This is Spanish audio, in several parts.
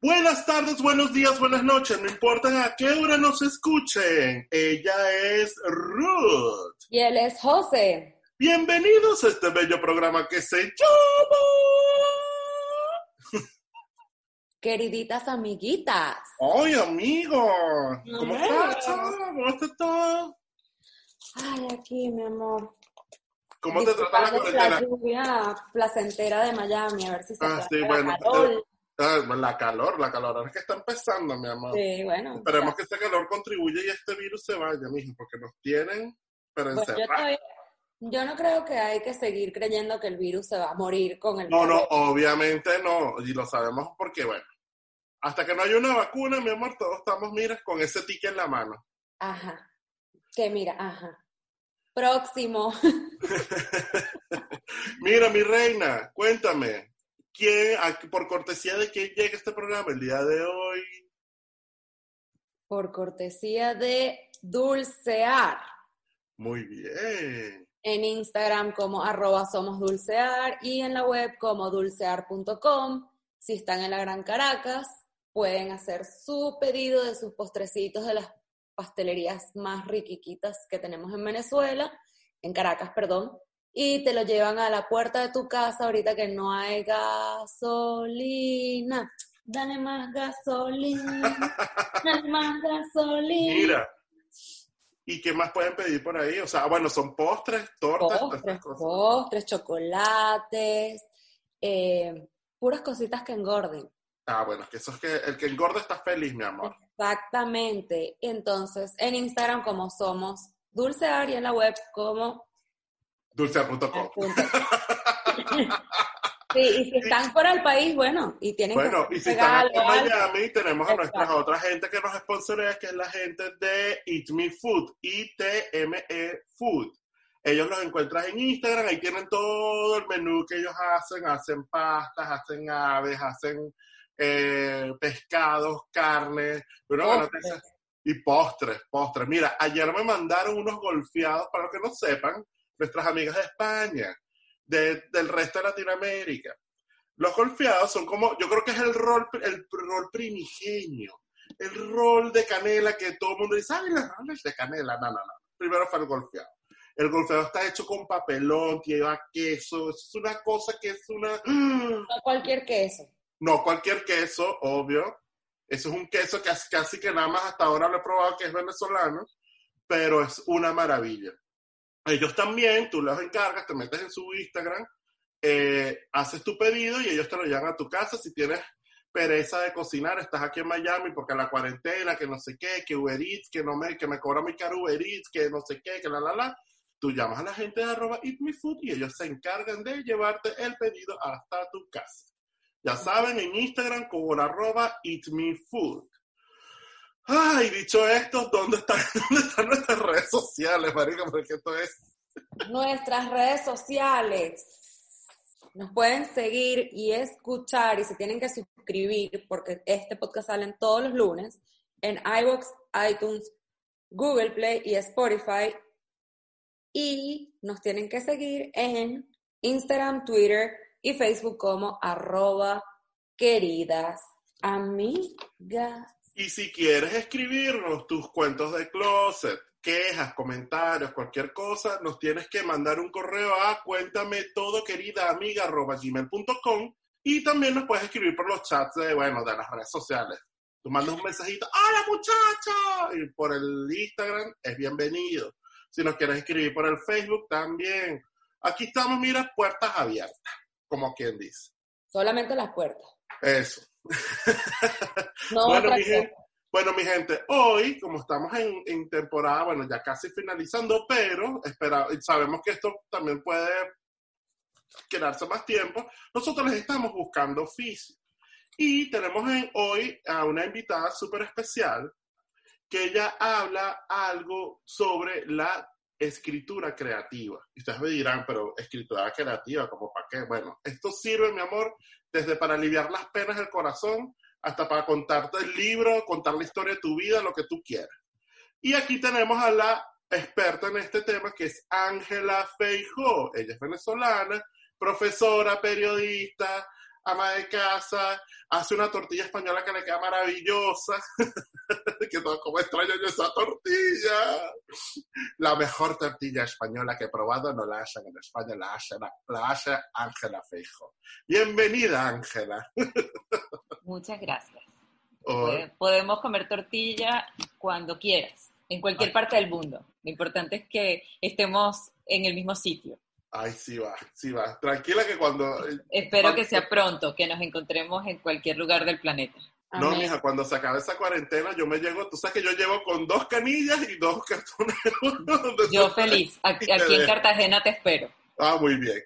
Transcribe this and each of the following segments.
Buenas tardes, buenos días, buenas noches, no importa a qué hora nos escuchen. Ella es Ruth. Y él es José. Bienvenidos a este bello programa que se llama... Queriditas amiguitas. ¡Ay, amigo! ¿Cómo estás? ¿Cómo estás todo? Ay, aquí, mi amor. ¿Cómo te trata la cuarentena? La lluvia placentera de Miami, a ver si se Ah, sí, bueno. Ah, la calor, la calor ahora es que está empezando, mi amor. Sí, bueno. Esperemos que este calor contribuya y este virus se vaya, mijo, porque nos tienen, pero yo, encerrados. yo no creo que hay que seguir creyendo que el virus se va a morir con el No, no, obviamente no, y lo sabemos porque, bueno, hasta que no haya una vacuna, mi amor, todos estamos, mira, con ese ticket en la mano. Ajá. Que mira, ajá. Próximo. Mira, mi reina, cuéntame, ¿quién, a- por cortesía de quién llega este programa el día de hoy? Por cortesía de Dulcear. Muy bien. en Instagram como arroba somos dulcear y en la web como dulcear.com. Si están en la Gran Caracas, pueden hacer su pedido de sus postrecitos de las pastelerías más riquiquitas que tenemos en Venezuela, en Caracas, perdón, y te lo llevan a la puerta de tu casa ahorita que no hay gasolina. Dale más gasolina, dale más gasolina. Mira. ¿Y qué más pueden pedir por ahí? O sea, bueno, son postres, tortas, postres, cosas. postres, chocolates, eh, puras cositas que engorden. Ah, bueno, es que eso es que el que engorda está feliz, mi amor. Exactamente. Entonces, en Instagram como somos Dulcear y en la web como Punto. Sí, y si están fuera del país, bueno, y tienen Bueno, que y si están aquí en. Miami, tenemos a nuestra otra gente que nos sponsorea, que es la gente de Eat Me Food, I-T-M-E Food. Ellos los encuentras en Instagram, ahí tienen todo el menú que ellos hacen, hacen pastas, hacen aves, hacen eh, pescados, carne, pero Postres. y postres, postres. Mira, ayer me mandaron unos golfeados, para los que no sepan, nuestras amigas de España, de- del resto de Latinoamérica. Los golfeados son como, yo creo que es el rol, el rol primigenio, el rol de canela que todo el mundo dice, ay, los roles de canela. No, no, no. Primero fue el golfeado. El golfeado está hecho con papelón, lleva queso, es una cosa que es una... No cualquier queso. No cualquier queso, obvio. Eso es un queso que casi, casi que nada más hasta ahora lo he probado que es venezolano, pero es una maravilla. Ellos también, tú los encargas, te metes en su Instagram, eh, haces tu pedido y ellos te lo llevan a tu casa. Si tienes pereza de cocinar, estás aquí en Miami porque la cuarentena, que no sé qué, que Uber Eats, que, no me, que me cobra muy caro Uber Eats, que no sé qué, que la la la. Tú llamas a la gente de arroba Eat y ellos se encargan de llevarte el pedido hasta tu casa. Ya saben, en Instagram como en arroba Eat Me Food. Ay, dicho esto, ¿dónde están, ¿dónde están nuestras redes sociales, marica? Porque esto es... Nuestras redes sociales. Nos pueden seguir y escuchar y se tienen que suscribir porque este podcast sale todos los lunes en iVoox, iTunes, Google Play y Spotify. Y nos tienen que seguir en Instagram, Twitter y Facebook como arroba queridas amigas. Y si quieres escribirnos tus cuentos de closet, quejas, comentarios, cualquier cosa, nos tienes que mandar un correo a cuéntame todo querida amiga gmail.com y también nos puedes escribir por los chats de, bueno, de las redes sociales. Tú mandas un mensajito, ¡Hola muchacha! Y por el Instagram es bienvenido. Si nos quieres escribir por el Facebook, también. Aquí estamos, mira, puertas abiertas, como quien dice. Solamente las puertas. Eso. No bueno, mi gente, bueno, mi gente, hoy, como estamos en, en temporada, bueno, ya casi finalizando, pero espera, sabemos que esto también puede quedarse más tiempo, nosotros les estamos buscando oficio. Y tenemos en, hoy a una invitada súper especial que ella habla algo sobre la escritura creativa. Ustedes me dirán, pero escritura creativa, ¿como para qué? Bueno, esto sirve, mi amor, desde para aliviar las penas del corazón hasta para contarte el libro, contar la historia de tu vida, lo que tú quieras. Y aquí tenemos a la experta en este tema, que es Ángela Feijó. Ella es venezolana, profesora, periodista, ama de casa, hace una tortilla española que le queda maravillosa. que todo como extraño yo esa tortilla. La mejor tortilla española que he probado no la hacen en España, la hace, la hace Ángela Feijó. Bienvenida, Ángela. Muchas gracias. Oh, Pode- Podemos comer tortilla cuando quieras, en cualquier parte del mundo. Lo importante es que estemos en el mismo sitio. Ay, sí va, sí va. Tranquila que cuando... Espero Cuando- que sea pronto, que nos encontremos en cualquier lugar del planeta. No, Amén. mija, cuando se acabe esa cuarentena, yo me llego, tú sabes que yo llevo con dos canillas y dos cartones. Yo feliz. Aquí, aquí en. Cartagena te espero. Ah, muy bien.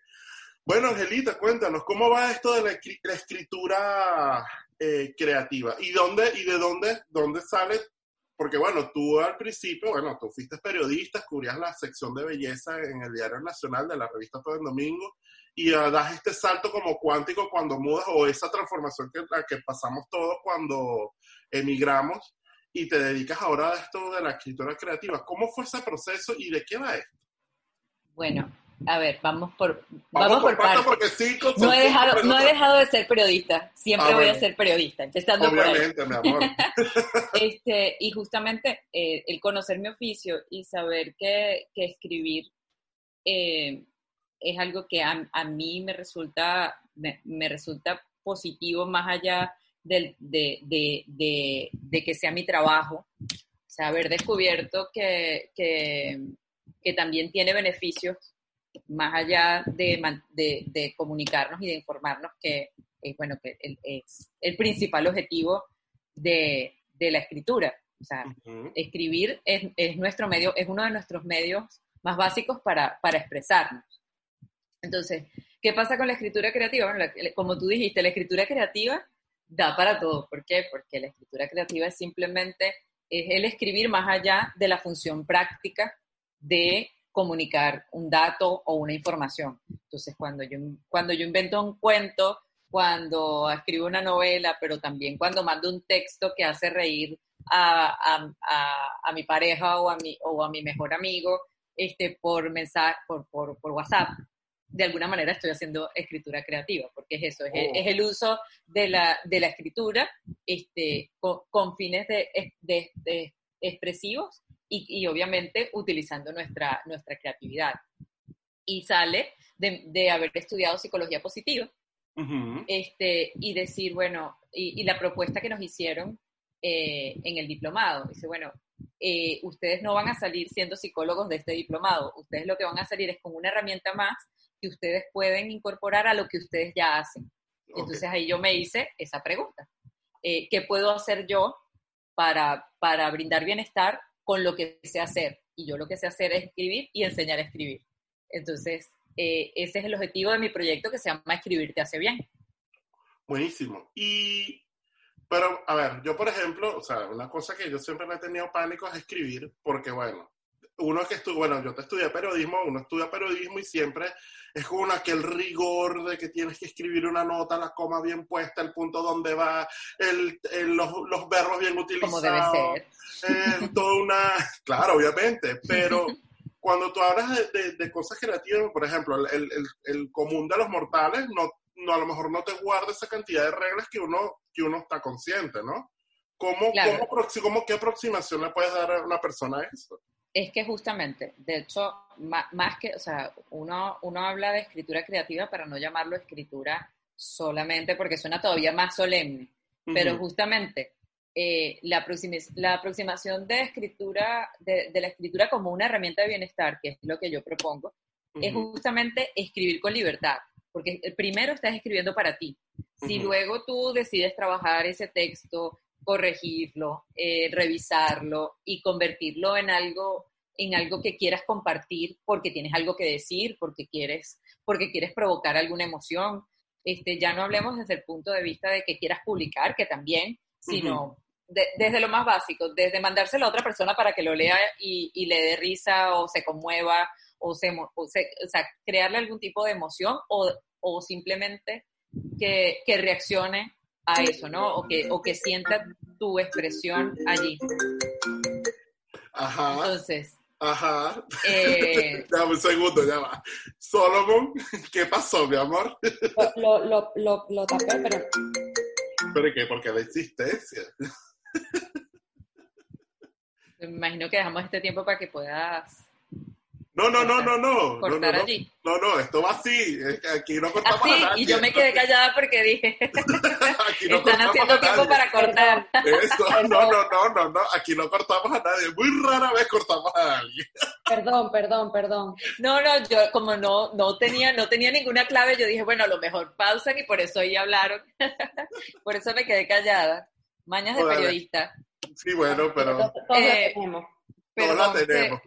Bueno, Angelita, cuéntanos, ¿cómo va esto de la escritura eh, creativa? ¿Y dónde, y de dónde, dónde sale? Porque bueno, tú al principio, bueno, tú fuiste periodista, cubrías la sección de belleza en el Diario Nacional de la revista Todo el Domingo, y ah, das este salto como cuántico cuando mudas, o esa transformación que, la que pasamos todos cuando emigramos, y te dedicas ahora a esto de la escritura creativa. ¿Cómo fue ese proceso y de qué va esto? Bueno, a ver, vamos por, vamos por cinco son No he, dejado, no he dejado de ser periodista. Siempre Ah, voy a ser periodista, empezando por ahí. Obviamente, mi amor. Este, y justamente eh, el conocer mi oficio y saber que, que escribir eh, es algo que a, a mí me resulta, me, me resulta positivo más allá del- de, de- de- de que sea mi trabajo. O sea, haber descubierto que, que, que también tiene beneficios más allá de, man- de, de comunicarnos y de informarnos que, eh, bueno, que el, es el principal objetivo de, de la escritura. O sea, escribir es, es nuestro medio, es uno de nuestros medios más básicos para, para expresarnos. Entonces, ¿qué pasa con la escritura creativa? Bueno, la- como tú dijiste, la escritura creativa da para todo. ¿Por qué? Porque la escritura creativa es simplemente es el escribir más allá de la función práctica de comunicar un dato o una información. Entonces, cuando yo, cuando yo invento un cuento, cuando escribo una novela, pero también cuando mando un texto que hace reír a, a- a- a mi pareja o a mi, o a mi mejor amigo este, por, mensaje, por, por, por WhatsApp, de alguna manera estoy haciendo escritura creativa, porque es eso, es, el- Oh. es el uso de la, de la escritura este, con, con fines de, de- de expresivos y, y obviamente utilizando nuestra, nuestra creatividad. Y sale de, de haber estudiado psicología positiva este, y decir, bueno, y, y la propuesta que nos hicieron eh, en el diplomado, dice, bueno, eh, ustedes no van a salir siendo psicólogos de este diplomado, ustedes lo que van a salir es con una herramienta más que ustedes pueden incorporar a lo que ustedes ya hacen. Ok. Entonces ahí yo me hice esa pregunta. Eh, ¿Qué puedo hacer yo para, para brindar bienestar con lo que sé hacer? Y yo lo que sé hacer es escribir y enseñar a escribir. Entonces, eh, ese es el objetivo de mi proyecto que se llama Escribir te hace bien. Buenísimo. Y, pero, a ver, yo por ejemplo, o sea, una cosa que yo siempre le he tenido pánico es escribir, porque bueno, uno que estuvo, bueno, yo te estudié periodismo, uno estudia periodismo y siempre es como aquel rigor de que tienes que escribir una nota, la coma bien puesta, el punto donde va, el, el- los, los verbos bien utilizados. como debe ser. eh, toda una, claro, obviamente, pero cuando tú hablas de, de- de cosas creativas, por ejemplo, el, el- común de los mortales, no, no, a lo mejor no te guarda esa cantidad de reglas que uno, que uno está consciente, ¿no? ¿Cómo, Claro. cómo, cómo- ¿Qué aproximación le puedes dar a una persona a eso? Es que justamente, de hecho, más, que, o sea, uno, uno habla de escritura creativa para no llamarlo escritura solamente porque suena todavía más solemne, pero justamente eh, la, la, aproximación de escritura, de, la escritura como una herramienta de bienestar, que es lo que yo propongo, es justamente escribir con libertad, porque primero estás escribiendo para ti. Si luego tú decides trabajar ese texto, corregirlo, eh, revisarlo y convertirlo en algo en algo que quieras compartir porque tienes algo que decir, porque quieres, porque quieres provocar alguna emoción. Este, ya no hablemos desde el punto de vista de que quieras publicar, que también, sino desde lo más básico, desde mandárselo a otra persona para que lo lea y, le dé risa o se conmueva o, se, o, sea, crearle algún tipo de emoción o, o simplemente que, que, reaccione a eso, ¿no? O que, o que sienta tu expresión allí. Ajá. Entonces. Ajá. Eh, un segundo, ya va. Solomon, ¿qué pasó, mi amor? Lo, lo, lo, lo tapé, pero. ¿Pero qué? Porque la existencia. Me imagino que dejamos este tiempo para que puedas no, no, no, no, no. Cortar no, allí. No, no, esto va así. Aquí no cortamos así, a nadie. Y yo me quedé callada porque dije, aquí no están haciendo tiempo para cortar. Eso, no, no, no, no, no. Aquí no cortamos a nadie. Muy rara vez cortamos a alguien. Perdón, perdón, perdón. No, no, yo como no, no tenía, no tenía ninguna clave, yo dije, bueno, a lo mejor pausan y por eso ahí hablaron. por eso me quedé callada. Mañas de periodista. Sí, bueno, pero. Todos, eh, tenemos. Todos la tenemos.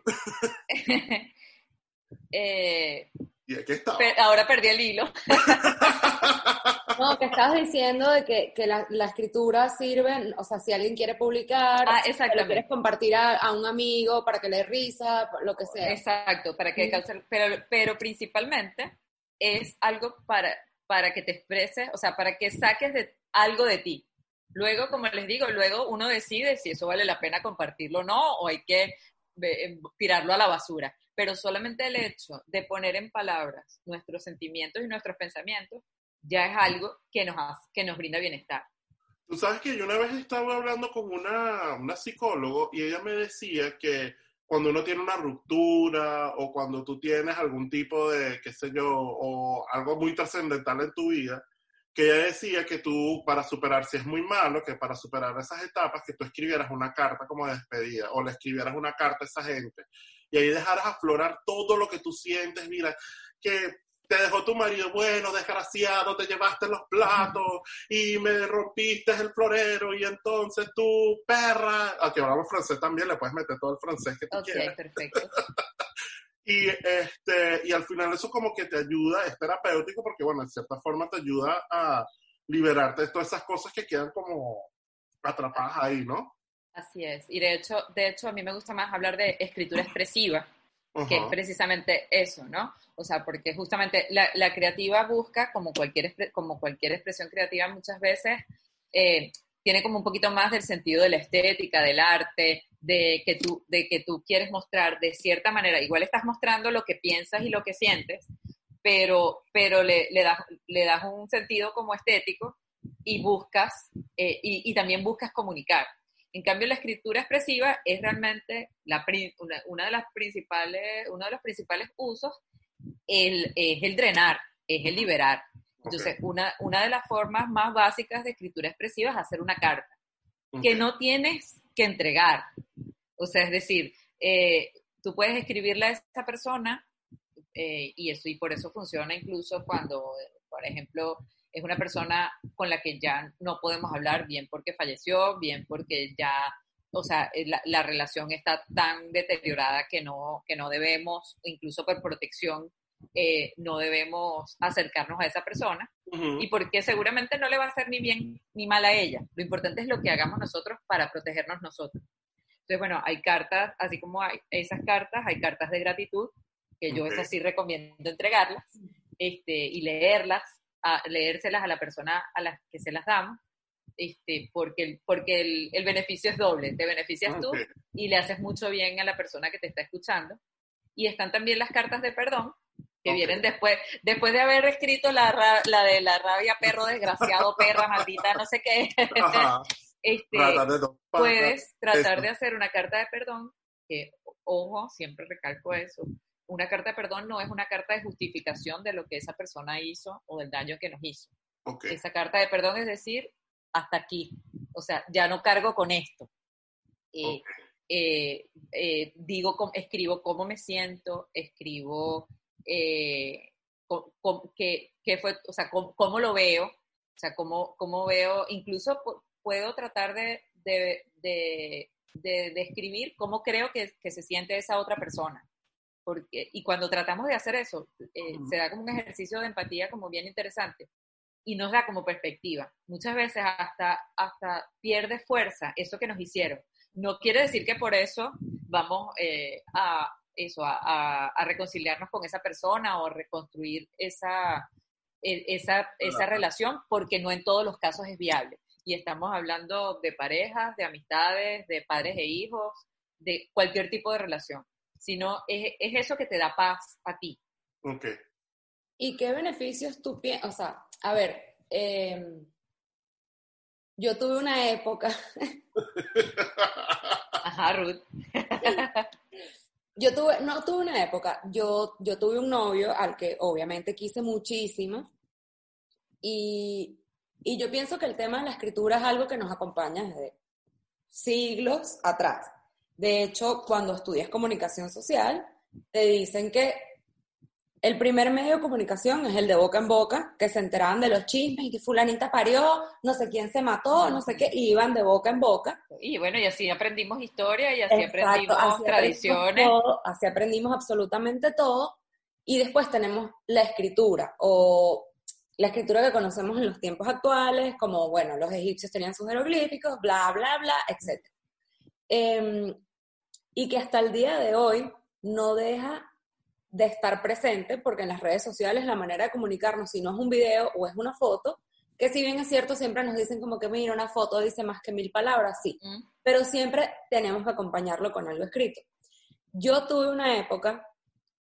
Eh, y aquí está. ahora perdí el hilo. no, que estabas diciendo de que, que la, la, escritura sirve, o sea, si alguien quiere publicar, ah, si lo quieres compartir a, un amigo para que le risa, lo que sea. Exacto, para que pero, pero principalmente es algo para, para que te expreses, o sea, para que saques de, algo de ti. Luego, como les digo, luego uno decide si eso vale la pena compartirlo o no, o hay que eh, tirarlo a la basura pero solamente el hecho de poner en palabras nuestros sentimientos y nuestros pensamientos ya es algo que nos, que nos brinda bienestar. Tú sabes que yo una vez estaba hablando con una, una psicólogo y ella me decía que cuando uno tiene una ruptura o cuando tú tienes algún tipo de, qué sé yo, o algo muy trascendental en tu vida, que ella decía que tú, para superar, si es muy malo, que para superar esas etapas, que tú escribieras una carta como de despedida o le escribieras una carta a esa gente y ahí dejaras aflorar todo lo que tú sientes, mira, que te dejó tu marido, bueno, desgraciado, te llevaste los platos y me rompiste el florero y entonces tú, perra, aquí hablamos francés también, le puedes meter todo el francés que tú quieras. perfecto. y, este, y al final eso como que te ayuda, es terapéutico porque, bueno, en cierta forma te ayuda a liberarte de todas esas cosas que quedan como atrapadas ahí, ¿no? Así es. Y de hecho, de hecho, a mí me gusta más hablar de escritura expresiva, que es precisamente eso, ¿no? O sea, porque justamente la, creativa busca, como cualquier, como cualquier expresión creativa muchas veces, eh, tiene como un poquito más del sentido de la estética, del arte, de que, tú, de que tú quieres mostrar de cierta manera, igual estás mostrando lo que piensas y lo que sientes, pero, pero le, le, das, le das un sentido como estético y buscas, eh, y, y también buscas comunicar. En cambio, la escritura expresiva es realmente la, una, de las principales, uno de los principales usos el, es el drenar, es el liberar. Entonces, una, una de las formas más básicas de escritura expresiva es hacer una carta, que no tienes que entregar. O sea, es decir, eh, tú puedes escribirle a esa persona eh, y eso y por eso funciona incluso cuando, por ejemplo, es una persona con la que ya no podemos hablar, bien porque falleció, bien porque ya, o sea, eh, la, relación está tan deteriorada que no, que no debemos, incluso por protección, eh, no debemos acercarnos a esa persona y porque seguramente no le va a hacer ni bien ni mal a ella. Lo importante es lo que hagamos nosotros para protegernos nosotros. Entonces, bueno, hay cartas, así como hay esas cartas, hay cartas de gratitud, que yo es así recomiendo entregarlas este, y leerlas a leérselas a la persona a la que se las damos, este, porque, porque el, el beneficio es doble, te beneficias ah, tú y le haces mucho bien a la persona que te está escuchando. Y están también las cartas de perdón, que vienen después, después de haber escrito la, la de la rabia, perro desgraciado, perra, maldita, no sé qué. este, puedes tratar de hacer una carta de perdón que, ojo, siempre recalco eso, una carta de perdón no es una carta de justificación de lo que esa persona hizo o del daño que nos hizo. Esa carta de perdón es decir, hasta aquí. O sea, ya no cargo con esto. Eh, eh, eh, digo, escribo cómo me siento, escribo eh, co- co- qué, qué fue, o sea, cómo, cómo lo veo, o sea, cómo, cómo veo, incluso pu- puedo tratar de, de, de, de- de escribir cómo creo que, que se siente esa otra persona. Porque, y cuando tratamos de hacer eso, eh, se da como un ejercicio de empatía como bien interesante y nos da como perspectiva. Muchas veces hasta, hasta pierde fuerza eso que nos hicieron. No quiere decir que por eso vamos eh, a eso, a, a- a reconciliarnos con esa persona o reconstruir esa, e- esa, esa Claro. relación, porque no en todos los casos es viable. Y estamos hablando de parejas, de amistades, de padres e hijos, de cualquier tipo de relación. Sino es, es eso que te da paz a ti. Ok. ¿Y qué beneficios tú piensas? O sea, a ver, eh, yo tuve una época, Ajá, Ruth. yo tuve, no tuve una época, yo, yo tuve un novio al que obviamente quise muchísimo y, y yo pienso que el tema de la escritura es algo que nos acompaña desde siglos atrás. De hecho, cuando estudias comunicación social, te dicen que el primer medio de comunicación es el de boca en boca, que se enteraban de los chismes y que fulanita parió, no sé quién se mató, no sé qué, y iban de boca en boca. Y bueno, y así aprendimos historia y así Exacto, aprendimos así tradiciones. aprendimos todo, así aprendimos absolutamente todo. Y después tenemos la escritura, o la escritura que conocemos en los tiempos actuales, como, bueno, los egipcios tenían sus jeroglíficos, bla, bla, bla, etc. Em, y que hasta el día de hoy no deja de estar presente, porque en las redes sociales la manera de comunicarnos, si no es un video o es una foto, que si bien es cierto, siempre nos dicen como que, mira, una foto dice más que mil palabras, sí, Mm, pero siempre tenemos que acompañarlo con algo escrito. Yo tuve una época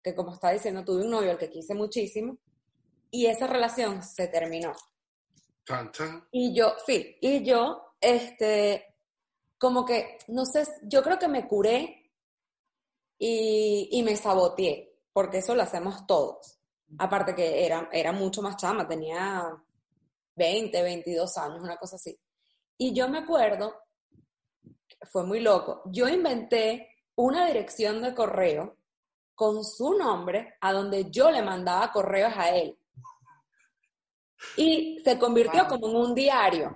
que, como está diciendo, tuve un novio al que quise muchísimo y esa relación se terminó. Y yo, sí, y yo, este, como que, no sé, yo creo que me curé y, y me saboteé, porque eso lo hacemos todos. Aparte que era, era mucho más chama, tenía 20, 22 años, una cosa así. Y yo me acuerdo, fue muy loco, yo inventé una dirección de correo con su nombre a donde yo le mandaba correos a él. Y se convirtió Wow. como en un diario.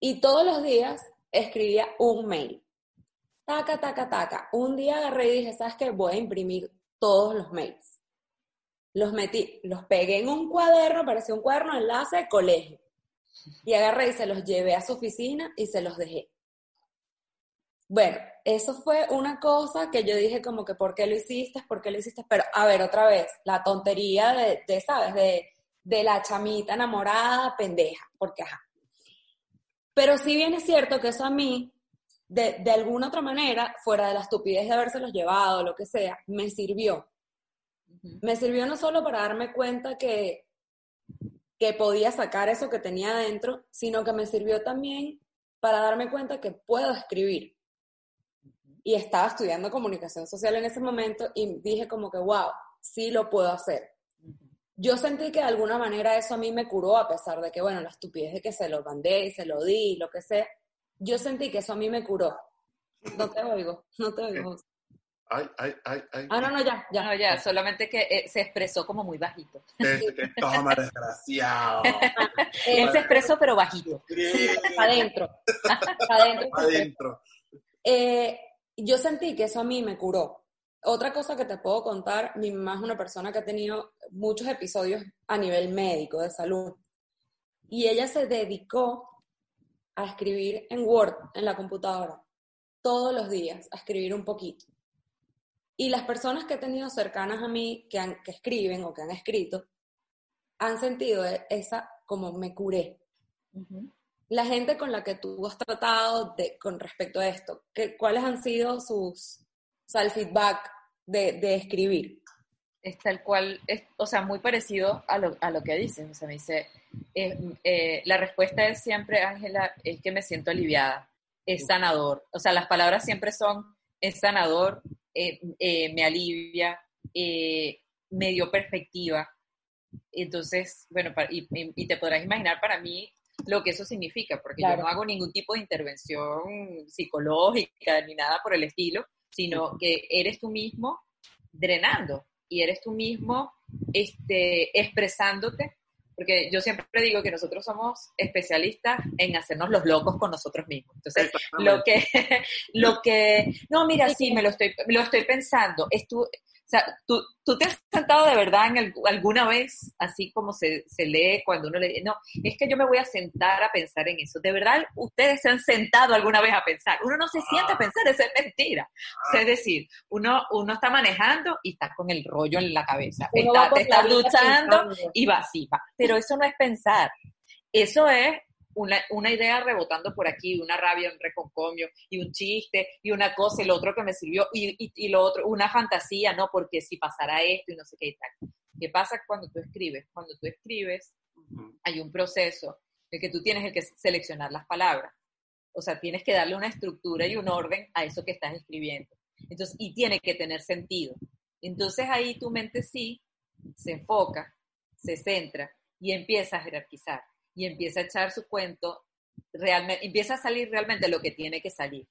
Y todos los días escribía un mail. Taca, taca, taca. Un día agarré y dije, ¿sabes qué? Voy a imprimir todos los mails. Los metí, los pegué en un cuaderno, parecía un cuaderno de enlace de colegio. Y agarré y se los llevé a su oficina y se los dejé. Bueno, eso fue una cosa que yo dije como que, ¿por qué lo hiciste? ¿Por qué lo hiciste? Pero, a ver, otra vez, la tontería de, de ¿sabes? De, de la chamita enamorada, pendeja, porque ajá. Pero sí bien es cierto que eso a mí, de, de alguna otra manera, fuera de la estupidez de habérselos llevado, lo que sea, me sirvió. Me sirvió no solo para darme cuenta que, que podía sacar eso que tenía adentro, sino que me sirvió también para darme cuenta que puedo escribir. Y estaba estudiando comunicación social en ese momento y dije como que, wow, sí lo puedo hacer. Yo sentí que de alguna manera eso a mí me curó, a pesar de que, bueno, la estupidez de que se lo mandé y se lo di, lo que sea. Yo sentí que eso a mí me curó. No te oigo, no te oigo. Ay, ay, ay, ay. Ah, no, no, ya, ya. No, ya, solamente que eh, se expresó como muy bajito. Este toma, desgraciado. Él se expresó, pero bajito. adentro. Adentro. Adentro. Eh, yo sentí que eso a mí me curó. Otra cosa que te puedo contar, mi mamá es una persona que ha tenido muchos episodios a nivel médico, de salud. Y ella se dedicó a escribir en Word, en la computadora, todos los días, a escribir un poquito. Y las personas que he tenido cercanas a mí, que, han, que escriben o que han escrito, han sentido e- esa, como me curé la gente con la que tú has tratado de, con respecto a esto, ¿qué, ¿cuáles han sido sus, o sea, el feedback de, de escribir? es tal cual, es, o sea, muy parecido a lo, a lo que dices. O sea, me dice, eh, eh, la respuesta es siempre, Ángela, es que me siento aliviada, es sanador. O sea, las palabras siempre son, es sanador, eh, eh, me alivia, eh, me dio perspectiva. Entonces, bueno, y, te podrás imaginar para mí lo que eso significa, porque yo no hago ningún tipo de intervención psicológica ni nada por el estilo, sino que eres tú mismo drenando y eres tú mismo este, expresándote porque yo siempre digo que nosotros somos especialistas en hacernos los locos con nosotros mismos. Entonces, lo que, lo que, no, mira, sí, me lo estoy, lo estoy pensando, es tu, o sea, ¿tú, tú te has sentado de verdad en alguna vez, así como se, se lee cuando uno le no, es que yo me voy a sentar a pensar en eso. De verdad, ustedes se han sentado alguna vez a pensar. Uno no se siente a ah. pensar, eso es mentira. es decir, uno, uno está manejando y está con el rollo en la cabeza. está, te está duchando y va así, va. Pero eso no es pensar. Eso es una, idea rebotando por aquí, una rabia, un reconcomio, y un chiste, y una cosa, y lo otro que me sirvió, y, y, lo otro, una fantasía, ¿no? Porque si pasará esto y no sé qué y tal. ¿Qué pasa cuando tú escribes? Cuando tú escribes, hay un proceso en que tú tienes que seleccionar las palabras. O sea, tienes que darle una estructura y un orden a eso que estás escribiendo. Entonces, y tiene que tener sentido. Entonces ahí tu mente sí se enfoca, se centra y empieza a jerarquizar y empieza a echar su cuento, realmente, empieza a salir realmente lo que tiene que salir.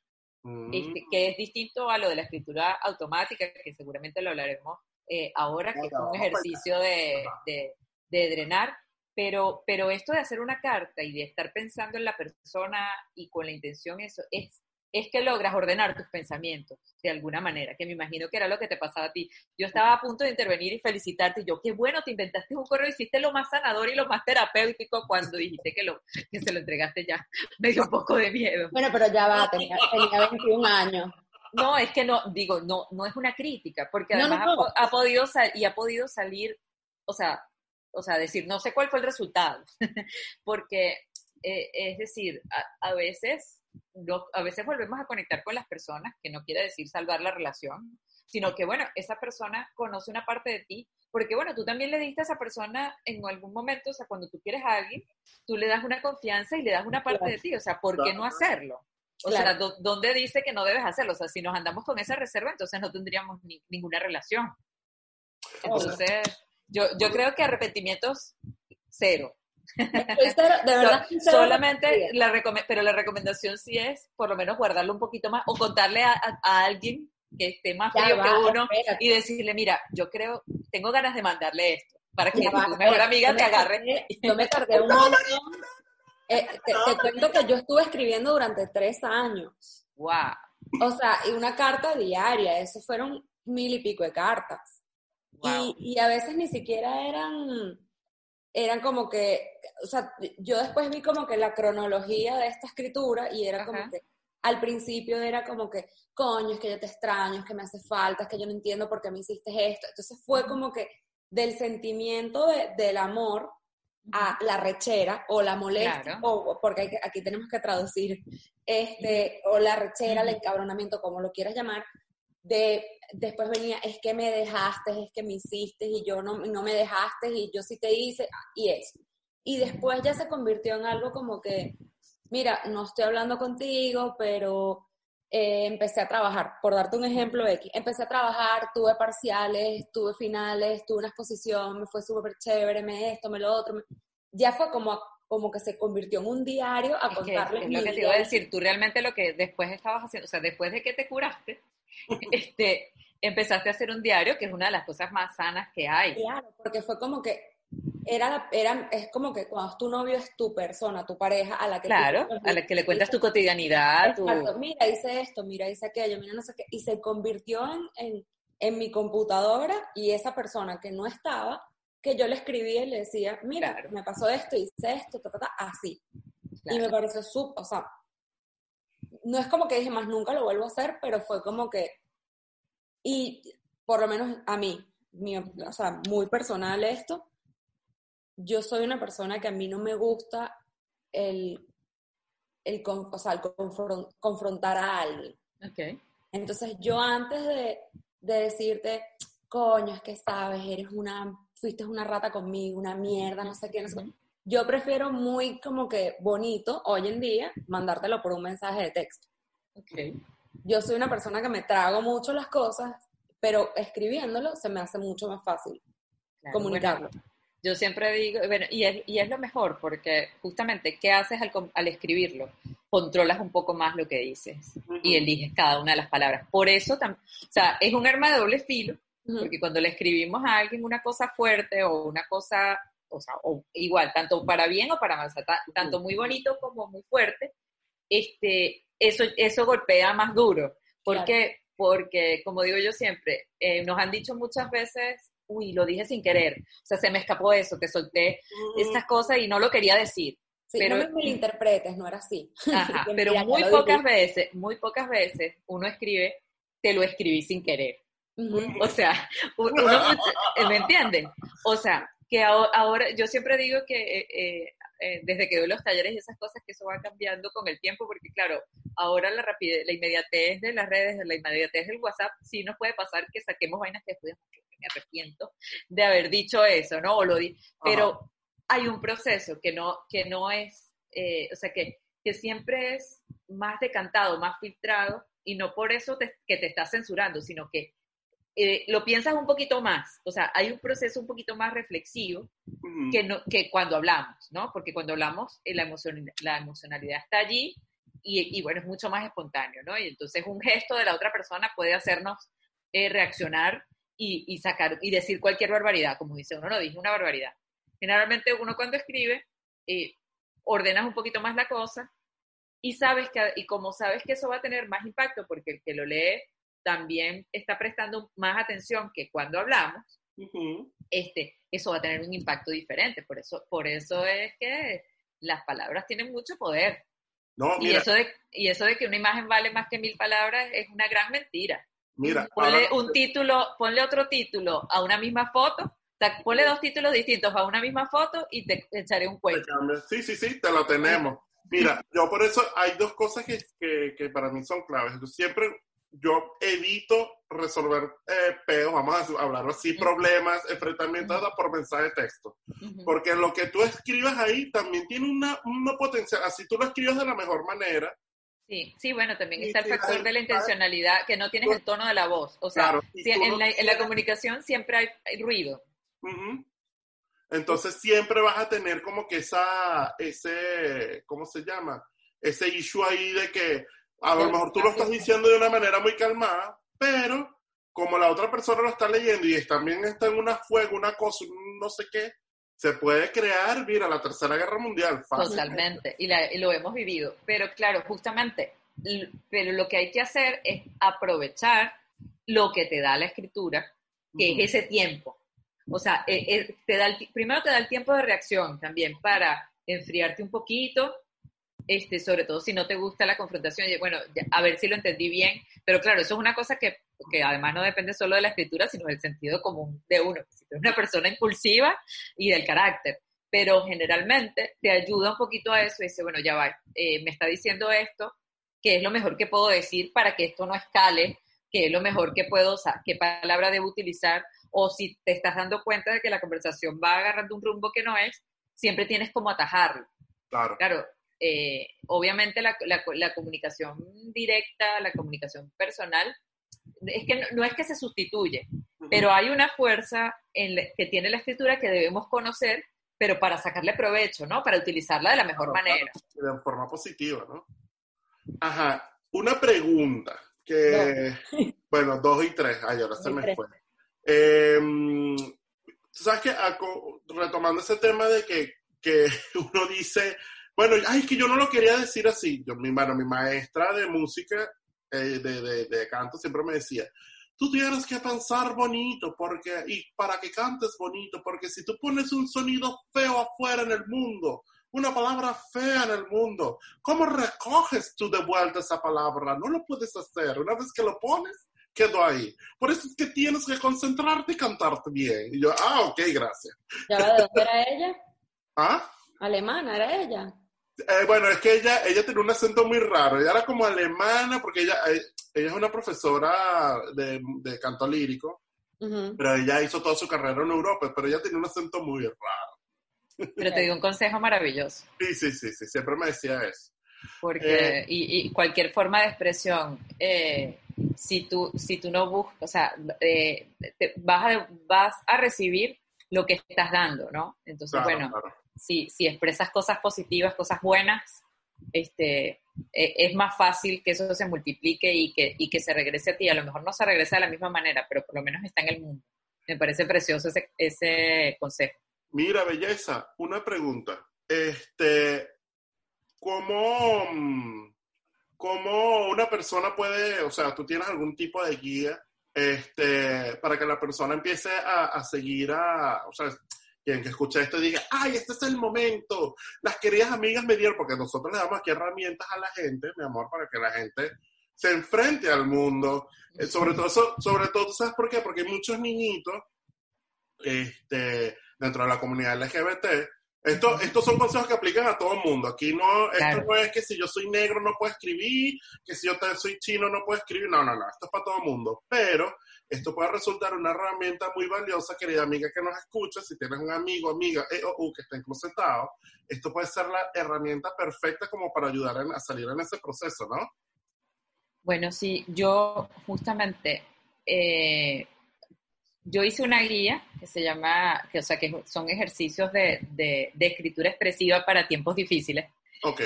Este, que es distinto a lo de la escritura automática, que seguramente lo hablaremos eh, ahora, que es un ejercicio de, de, de, drenar, pero, pero esto de hacer una carta y de estar pensando en la persona y con la intención, eso es es que logras ordenar tus pensamientos de alguna manera, que me imagino que era lo que te pasaba a ti. Yo estaba a punto de intervenir y felicitarte, y yo, qué bueno, te inventaste un correo, hiciste lo más sanador y lo más terapéutico cuando dijiste que, lo, que se lo entregaste ya. Me dio un poco de miedo. Bueno, pero ya va, tenía, tenía 21 años. No, es que no, digo, no, no es una crítica, porque además Ha, podido y ha podido salir, o sea, o sea, decir, no sé cuál fue el resultado, porque, eh, es decir, a veces a veces volvemos a conectar con las personas, que no quiere decir salvar la relación, sino que, bueno, esa persona conoce una parte de ti, porque, bueno, tú también le diste a esa persona en algún momento, o sea, cuando tú quieres a alguien, tú le das una confianza y le das una parte de ti, o sea, ¿por qué no hacerlo? O sea, ¿dónde dice que no debes hacerlo? O sea, si nos andamos con esa reserva, entonces no tendríamos ninguna relación. Entonces, yo, yo creo que arrepentimientos, cero de verdad. solamente, la pero la recomendación sí es por lo menos guardarlo un poquito más o contarle a, alguien que esté más frío que uno y decirle, mira, yo creo, tengo ganas de mandarle esto para que tu mejor amiga te agarre. yo me tardé un montón. Eh, te, cuento que yo estuve escribiendo durante tres años. Wow. O sea, y una carta diaria, eso fueron mil y pico de cartas. Y, y a veces ni siquiera eran eran como que, o sea, yo después vi como que la cronología de esta escritura y era como que al principio era como que, coño, es que yo te extraño, es que me hace falta, es que yo no entiendo por qué me hiciste esto. Entonces fue como que del sentimiento del amor a la rechera o la molestia, o, porque aquí tenemos que traducir, este, o la rechera, el encabronamiento, como lo quieras llamar, de después venía, es que me dejaste, es que me hiciste y yo no, no me dejaste y yo sí te hice y eso. Y después ya se convirtió en algo como que, mira, no estoy hablando contigo, pero eh, empecé a trabajar. Por darte un ejemplo X, empecé a trabajar, tuve parciales, tuve finales, tuve una exposición, me fue súper chévere, me esto, me lo otro. Ya fue como como que se convirtió en un diario a contarle. Es lo que te iba a decir, tú realmente lo que después estabas haciendo, o sea, después de que te curaste, este, empezaste a hacer un diario, que es una de las cosas más sanas que hay. Claro, porque fue como que era, era, es como que cuando tu novio es tu persona, tu pareja, a la que claro, a la que le cuentas tu cotidianidad. Mira, hice esto, mira, hice aquello, mira, no sé qué. Y se convirtió en, en, mi computadora y esa persona que no estaba, que yo le escribía y le decía, mira, me pasó esto, hice esto, así. Y me pareció súper, o sea, no es como que dije más nunca lo vuelvo a hacer, pero fue como que, y por lo menos a mí, o sea, muy personal esto, yo soy una persona que a mí no me gusta el, el, o sea, el confrontar a alguien. Okay. Entonces yo antes de, de decirte, coño, es que sabes, eres una, fuiste una rata conmigo, una mierda, no sé qué, no sé qué yo prefiero muy como que bonito hoy en día mandártelo por un mensaje de texto. Okay. yo soy una persona que me trago mucho las cosas, pero escribiéndolo se me hace mucho más fácil Claro, comunicarlo. bueno, yo siempre digo, bueno, y es, y es lo mejor, porque justamente, ¿qué haces al, al escribirlo? Controlas un poco más lo que dices y eliges cada una de las palabras. Por eso, o sea, es un arma de doble filo, Porque cuando le escribimos a alguien una cosa fuerte o una cosa, o sea, o igual, tanto para bien o para mal, o sea, ta- tanto muy bonito como muy fuerte, este, eso, eso golpea más duro. ¿Por Claro. qué? Porque, como digo yo siempre, eh, nos han dicho muchas veces, uy, lo dije sin querer, o sea, se me escapó eso, que solté estas cosas y no lo quería decir. Sí, pero- no me malinterpretes, no era así. Ajá, pero muy pocas veces, muy pocas veces uno escribe, te lo escribí sin querer. O sea, uno, mucho- ¿me entienden? O sea, que aho- ahora, yo siempre digo que eh, eh, eh, desde que doy los talleres y esas cosas, que eso va cambiando con el tiempo, porque claro, ahora la rapidez, la inmediatez de las redes, la inmediatez del WhatsApp, sí nos puede pasar que saquemos vainas que después me arrepiento de haber dicho eso, ¿no? O lo di, pero hay un proceso que no, que no es, eh, o sea, que, que siempre es más decantado, más filtrado, y no por eso te- que te estás censurando, sino que eh, lo piensas un poquito más, o sea, hay un proceso un poquito más reflexivo que, no, que cuando hablamos, ¿no? Porque cuando hablamos, eh, la, emocion, la emocionalidad está allí y, y, bueno, es mucho más espontáneo, ¿no? Y entonces un gesto de la otra persona puede hacernos eh, reaccionar y, y sacar y decir cualquier barbaridad, como dice uno, no dije una barbaridad. Generalmente uno cuando escribe, ordenas un poquito más la cosa y sabes que, y como sabes que eso va a tener más impacto, porque el que lo lee también está prestando más atención que cuando hablamos, Ujú. este, eso va a tener un impacto diferente. Por eso, por eso es que las palabras tienen mucho poder. No, Y mira, eso, de, y eso de que una imagen vale más que mil palabras es una gran mentira. mira. Ponle ahora- un título, ponle otro título a una misma foto, ponle dos títulos distintos a una misma foto y te echaré un cuento. Sí, sí, sí, te lo tenemos. Mira, yo por eso hay dos cosas que, que, que para mí son claves. Yo siempre, yo evito resolver eh, peos, vamos a hablarlo así, problemas, enfrentamientos por mensaje de texto. Porque lo que tú escribas ahí también tiene una, una potencial, así tú lo escribes de la mejor manera. Sí, sí, bueno, también está el factor de la intencionalidad, que no tienes el tono de la voz. O sea, Claro, si en, no la, en la quieres- comunicación siempre hay, hay ruido. Entonces siempre vas a tener como que esa, ese, ¿cómo se llama? Ese issue ahí de que a lo mejor tú lo estás diciendo de una manera muy calmada, pero como la otra persona lo está leyendo y es- también está en una fuego, una cosa, un no sé qué, se puede crear, mira, la tercera guerra mundial. fácil. Totalmente, y, la- y lo hemos vivido. Pero claro, justamente, pero lo que hay que hacer es aprovechar lo que te da la escritura, que es ese tiempo. O sea, eh, eh, te da el primero te da el tiempo de reacción también para enfriarte un poquito, este, sobre todo si no te gusta la confrontación. Bueno, a ver si lo entendí bien, pero claro, eso es una cosa que, que además no depende solo de la escritura, sino del sentido común de uno. Si tú eres una persona impulsiva y del carácter, pero generalmente te ayuda un poquito a eso y dice, bueno, ya va, eh, me está diciendo esto, que es lo mejor que puedo decir para que esto no escale, que es lo mejor que puedo, o sea, qué palabra debo utilizar, o si te estás dando cuenta de que la conversación va agarrando un rumbo que no es, siempre tienes como atajarlo. Claro. Claro, eh, obviamente la, la- la comunicación directa, la comunicación personal, es que no, no es que se sustituye, Ujú. pero hay una fuerza en la- que tiene la escritura que debemos conocer, pero para sacarle provecho, ¿no? Para utilizarla de la mejor Claro, manera. de forma positiva, ¿no? Ajá, una pregunta que, bueno, dos y tres, ay, ahora se Y me tres. fue. Eh, tú sabes que aco- retomando ese tema de que, que uno dice, bueno, ay, es que yo no lo quería decir así. Yo, mi, bueno, mi maestra de música, eh, de, de, de canto, siempre me decía, tú tienes que pensar bonito porque, y para que cantes bonito, porque si tú pones un sonido feo afuera en el mundo, una palabra fea en el mundo, ¿cómo recoges tú de vuelta esa palabra? No lo puedes hacer. Una vez que lo pones, quedó ahí. Por eso es que tienes que concentrarte y cantarte bien. Y yo, ah, ok, gracias. ¿Ya de dónde era ella? ¿Ah? Alemana, era ella. Eh, bueno, es que ella, ella tenía un acento muy raro. Ella era como alemana, porque ella, eh, ella es una profesora de, de canto lírico, pero ella hizo toda su carrera en Europa, pero ella tenía un acento muy raro. Pero te digo un consejo maravilloso. Sí, sí, sí, sí, siempre me decía eso. Porque, y, cualquier forma de expresión, eh, si, tú, si tú no buscas, o sea, eh, vas, a, vas a recibir lo que estás dando, ¿no? Entonces, bueno, Si, expresas cosas positivas, cosas buenas, este, e, es más fácil que eso se multiplique y que, y que se regrese a ti. A lo mejor no se regresa de la misma manera, pero por lo menos está en el mundo. Me parece precioso ese, ese consejo. Mira, belleza, una pregunta. Este, ¿cómo, ¿cómo una persona puede, o sea, tú tienes algún tipo de guía este, para que la persona empiece a, a seguir a, quien que escuche esto y diga, ay, este es el momento, las queridas amigas me dieron, porque nosotros le damos aquí herramientas a la gente, mi amor, para que la gente se enfrente al mundo. Eh, sobre todo, sobre todo, ¿sabes por qué? Porque hay muchos niñitos este, dentro de la comunidad LGBT. Esto, estos son consejos que aplican a todo el mundo. Aquí no, esto no es que si yo soy negro no puedo escribir, que si yo soy chino no puedo escribir. No, no, no. Esto es para todo el mundo. Pero esto puede resultar una herramienta muy valiosa, querida amiga que nos escucha, si tienes un amigo, amiga, e o u que está enclosetado, esto puede ser la herramienta perfecta como para ayudar a salir en ese proceso, ¿no? Bueno, sí, yo justamente, eh, yo hice una guía que se llama, que, o sea, que son ejercicios de, de, escritura expresiva para tiempos difíciles,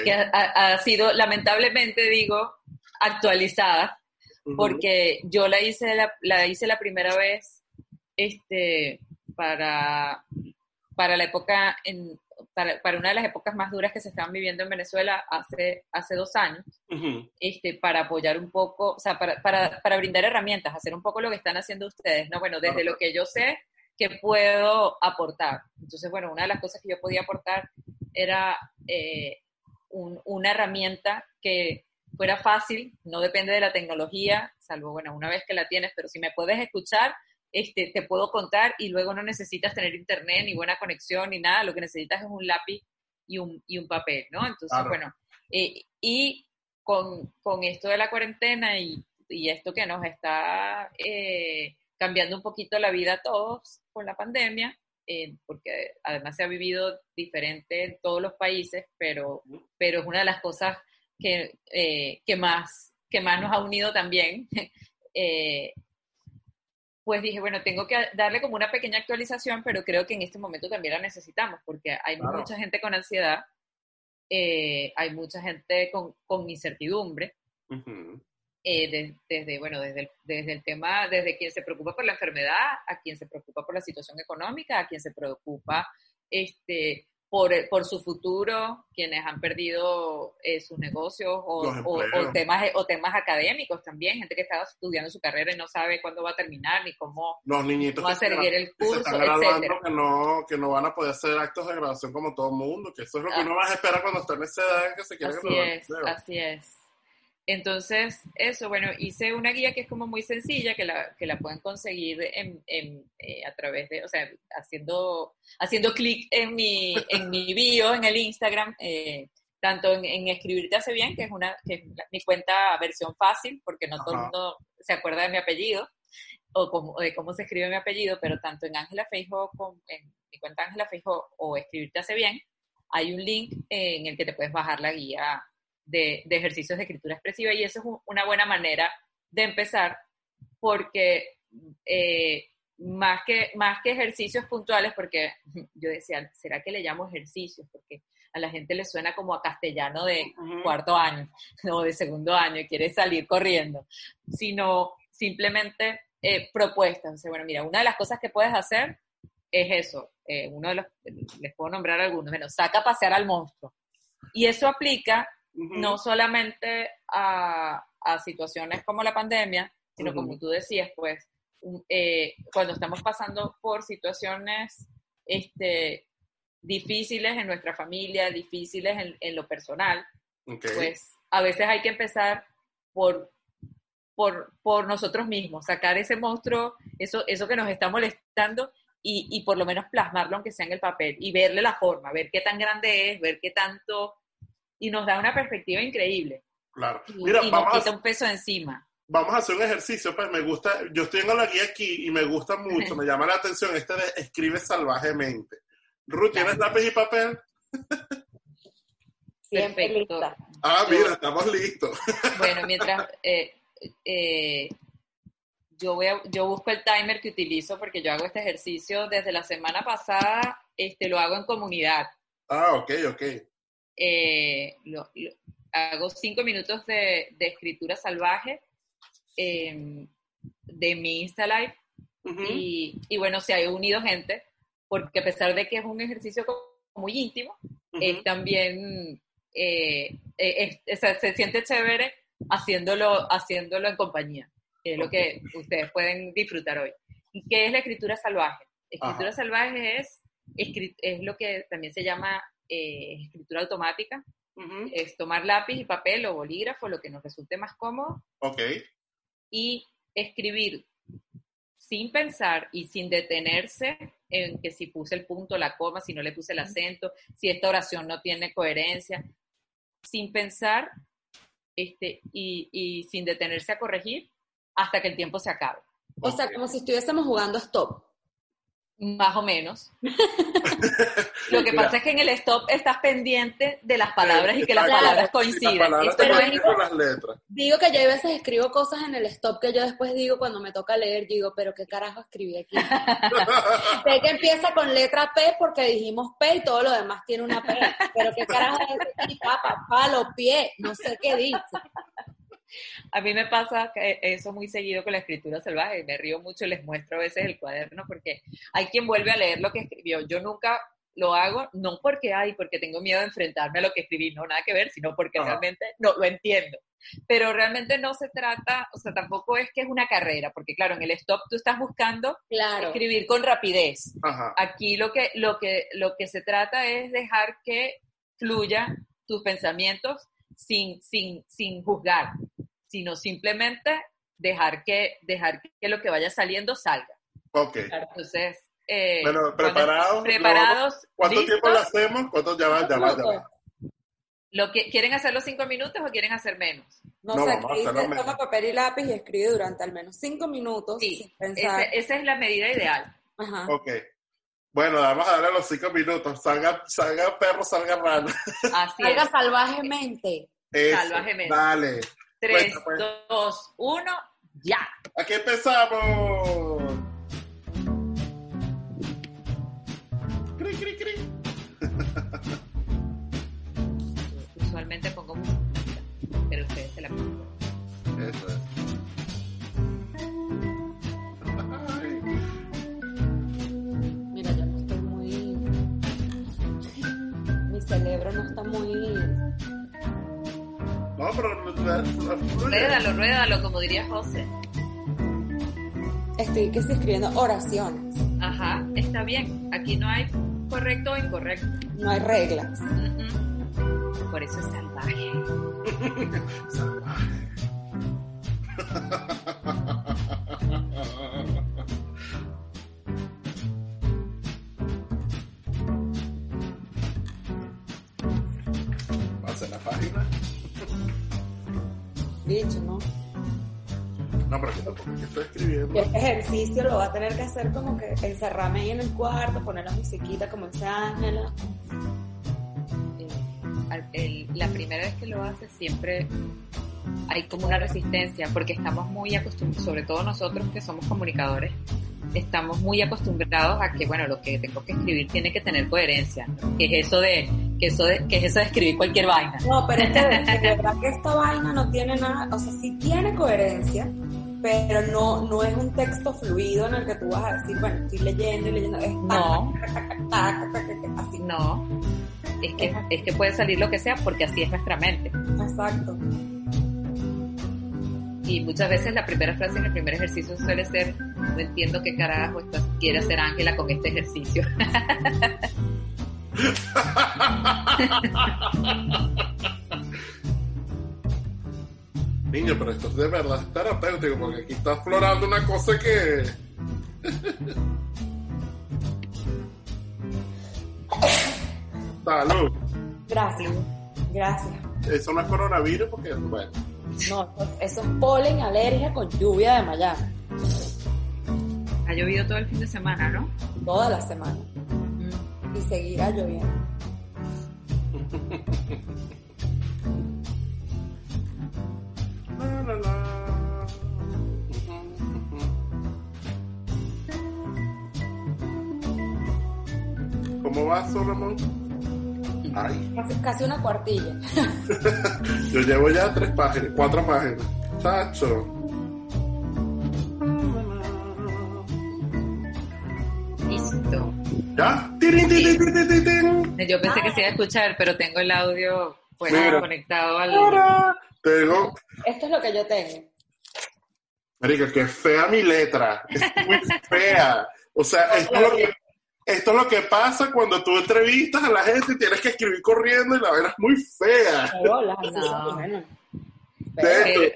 que ha, ha, sido, lamentablemente digo, actualizada porque yo la hice la, la, hice la primera vez este, para, para la época, en, para, para, una de las épocas más duras que se estaban viviendo en Venezuela hace, hace dos años, este, para apoyar un poco, o sea, para, para, para, brindar herramientas, hacer un poco lo que están haciendo ustedes, ¿no? Bueno, desde lo que yo sé que puedo aportar. Entonces, bueno, una de las cosas que yo podía aportar era eh, un, una herramienta que fuera fácil, no depende de la tecnología, salvo, bueno, una vez que la tienes, pero si me puedes escuchar, este, te puedo contar y luego no necesitas tener internet ni buena conexión ni nada, lo que necesitas es un lápiz y un, y un papel, ¿no? Entonces, bueno, eh, y con, con, esto de la cuarentena y, y esto que nos está eh, cambiando un poquito la vida a todos con la pandemia, eh, porque además se ha vivido diferente en todos los países, pero, pero es una de las cosas que, eh, que, más, que más nos ha unido también, eh, pues dije, bueno, tengo que darle como una pequeña actualización, pero creo que en este momento también la necesitamos, porque hay mucha gente con ansiedad, eh, hay mucha gente con, con incertidumbre, desde, bueno, desde el, desde el tema, desde quien se preocupa por la enfermedad, a quien se preocupa por la situación económica, a quien se preocupa este, por, por su futuro, quienes han perdido eh, sus negocios o, o, temas, o temas académicos también, gente que está estudiando su carrera y no sabe cuándo va a terminar ni cómo Los niñitos seguir el curso, etcétera. Que no, que no van a poder hacer actos de graduación como todo el mundo, que eso es lo que ah. uno va a esperar cuando está en esa edad que se quiere así Es, así es. Entonces, eso, bueno, hice una guía que es como muy sencilla, que la, que la pueden conseguir en, en, eh, a través de, o sea, haciendo, haciendo clic en mi, en mi bio, en el Instagram, eh, tanto en, Escribirte hace bien, que es, una, que es mi cuenta versión fácil, porque no todo el mundo se acuerda de mi apellido, o, de cómo se escribe mi apellido, pero tanto en Ángela Feijo, en mi cuenta Ángela Feijo o Escribirte hace bien, hay un link en el que te puedes bajar la guía de, ejercicios de escritura expresiva y eso es una buena manera de empezar porque eh, más, que, más que ejercicios puntuales, porque yo decía, ¿será que le llamo ejercicios? Porque a la gente le suena como a castellano de cuarto año o de segundo año y quiere salir corriendo, sino simplemente eh, propuestas. bueno, mira, una de las cosas que puedes hacer es eso. Eh, uno de los, les puedo nombrar algunos, bueno, saca a pasear al monstruo. Y eso aplica no solamente a, situaciones como la pandemia, sino como tú decías, pues eh, cuando estamos pasando por situaciones este, difíciles en nuestra familia, difíciles en, lo personal, pues a veces hay que empezar por, por, por, nosotros mismos, sacar ese monstruo, eso, eso que nos está molestando y, y por lo menos plasmarlo aunque sea en el papel y verle la forma, ver qué tan grande es, ver qué tanto y nos da una perspectiva increíble. Claro. Y, Mira, vamos nos quita un peso encima. Vamos a hacer un ejercicio, pues me gusta, yo estoy en la guía aquí y me gusta mucho, me llama la atención este de escribe salvajemente. Ruth, ¿tienes lápiz y papel? Siempre lista. Ah, mira, estamos listos. Bueno, mientras eh, eh, yo, voy a- yo busco el timer que utilizo porque yo hago este ejercicio desde la semana pasada, este, lo hago en comunidad. Ah, ok, ok. Eh, lo- lo- hago cinco minutos de, de escritura salvaje eh, de mi Insta Live Ujú. y, y bueno, se ha unido gente porque a pesar de que es un ejercicio muy íntimo, Ujú. es también, eh, eh, es- se siente chévere haciéndolo, haciéndolo en compañía, que es lo que ustedes pueden disfrutar hoy. ¿Y qué es la escritura salvaje? Escritura Ajá. salvaje es, es lo que también se llama eh, escritura automática, es tomar lápiz y papel o bolígrafo, lo que nos resulte más cómodo, Ok. y escribir sin pensar y sin detenerse en que si puse el punto, la coma, si no le puse el acento, si esta oración no tiene coherencia, sin pensar este, y, y sin detenerse a corregir hasta que el tiempo se acabe. O sea, como si estuviésemos jugando stop. Más o menos. Lo que Mira. pasa es que en el stop estás pendiente de las palabras y que las Exacto. palabras Las te coinciden con las letras. Digo que yo a veces escribo cosas en el stop que yo después digo cuando me toca leer, digo, pero qué carajo escribí aquí. sé que empieza con letra P porque dijimos P y todo lo demás tiene una P. Pero qué carajo es aquí, papa, palo, pie, no sé qué dice. A mí me pasa que eso muy seguido con la escritura salvaje. Me río mucho y les muestro a veces el cuaderno porque hay quien vuelve a leer lo que escribió. Yo nunca lo hago, no porque hay, porque tengo miedo de enfrentarme a lo que escribí, no nada que ver, sino porque Ajá. realmente no lo entiendo. Pero realmente no se trata, o sea, tampoco es que es una carrera, porque claro, en el stop tú estás buscando Claro. escribir con rapidez. Ajá. Aquí lo que, lo que, lo que se trata es dejar que fluyan tus pensamientos sin, sin, sin juzgar, sino simplemente dejar que, dejar que lo que vaya saliendo salga. Ok. Entonces, eh, Bueno, preparados. ¿Cuánto listos, tiempo lo hacemos? ¿Cuánto ya va? Ya va, ya va. lo que, ¿quieren hacer los cinco minutos o quieren hacer menos? No, No, sé, toma papel y lápiz y escribe durante al menos cinco minutos Sí, sin pensar. ese- esa es la medida ideal. Ajá. Ok. Bueno, vamos a darle los cinco minutos. Salga, salga perro, salga rana. Así Salga es. salvajemente. Eso. Salvajemente. Dale. Tres, Bueno, pues. dos, uno, ya. Aquí empezamos. Está muy. No, pero. Ruédalo, ruédalo, como diría José. Estoy que sí escribiendo oraciones. Ajá, está bien. Aquí no hay correcto o incorrecto. No hay reglas. Mm. Por eso es salvaje. Pase Estoy escribiendo. Este ejercicio lo va a tener que hacer como que encerrarme ahí en el cuarto, poner la musiquita como dice Ángela. Eh, la primera vez que lo haces siempre hay como una resistencia porque estamos muy acostumbrados, sobre todo nosotros que somos comunicadores, estamos muy acostumbrados a que, bueno, lo que tengo que escribir tiene que tener coherencia, ¿no? que es eso de, que eso de, que es eso de escribir cualquier vaina. No, pero es que de, de verdad que esta vaina no tiene nada, o sea, sí tiene coherencia, pero no, no es un texto fluido en el que tú vas a decir, bueno, estoy leyendo y leyendo, es No. así. No, es que, es que puede salir lo que sea porque así es nuestra mente. Exacto. Y muchas veces la primera frase en el primer ejercicio suele ser, no entiendo qué carajo esto quiere hacer Ángela con este ejercicio. Niño, pero esto es de verdad terapéutico, porque aquí está aflorando una cosa que. Salud. Gracias. Gracias. Eso no es coronavirus, porque, bueno. No, eso es polen, alergia con lluvia de Miami. Ha llovido todo el fin de semana, ¿no? Toda la semana. Y seguirá lloviendo. ¿Cómo vas, oh, Solomon? Ay. Casi una cuartilla. Yo llevo ya tres páginas, cuatro páginas. Chacho. Listo. ¿Ya? ¡Tirin, Yo pensé que se iba a escuchar, pero tengo el audio pues, conectado al. Ahora Tengo Esto es lo que yo tengo. Marica, qué fea mi letra. Es muy fea. O sea, esto es, lo que, esto es lo que pasa cuando tú entrevistas a la gente y tienes que escribir corriendo y la verdad es muy fea. Hola, No. bueno. De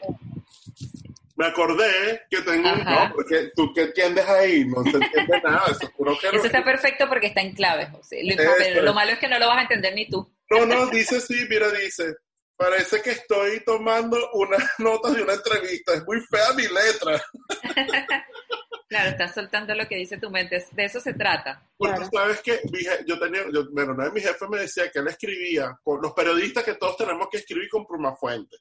me acordé que tengo un... No, porque tú qué entiendes ahí, no se entiende nada. Eso es puro que Eso está perfecto porque está en clave, José. Lo, pero lo malo es que no lo vas a entender ni tú. No, no, dice sí, mira, dice. Parece que estoy tomando unas notas de una entrevista. Es muy fea mi letra. Claro, estás soltando lo que dice tu mente. De eso se trata. Porque Claro. tú sabes que mi je- yo tenía, yo, bueno, una vez mi jefe me decía que él escribía, con los periodistas que todos tenemos que escribir con pluma fuente.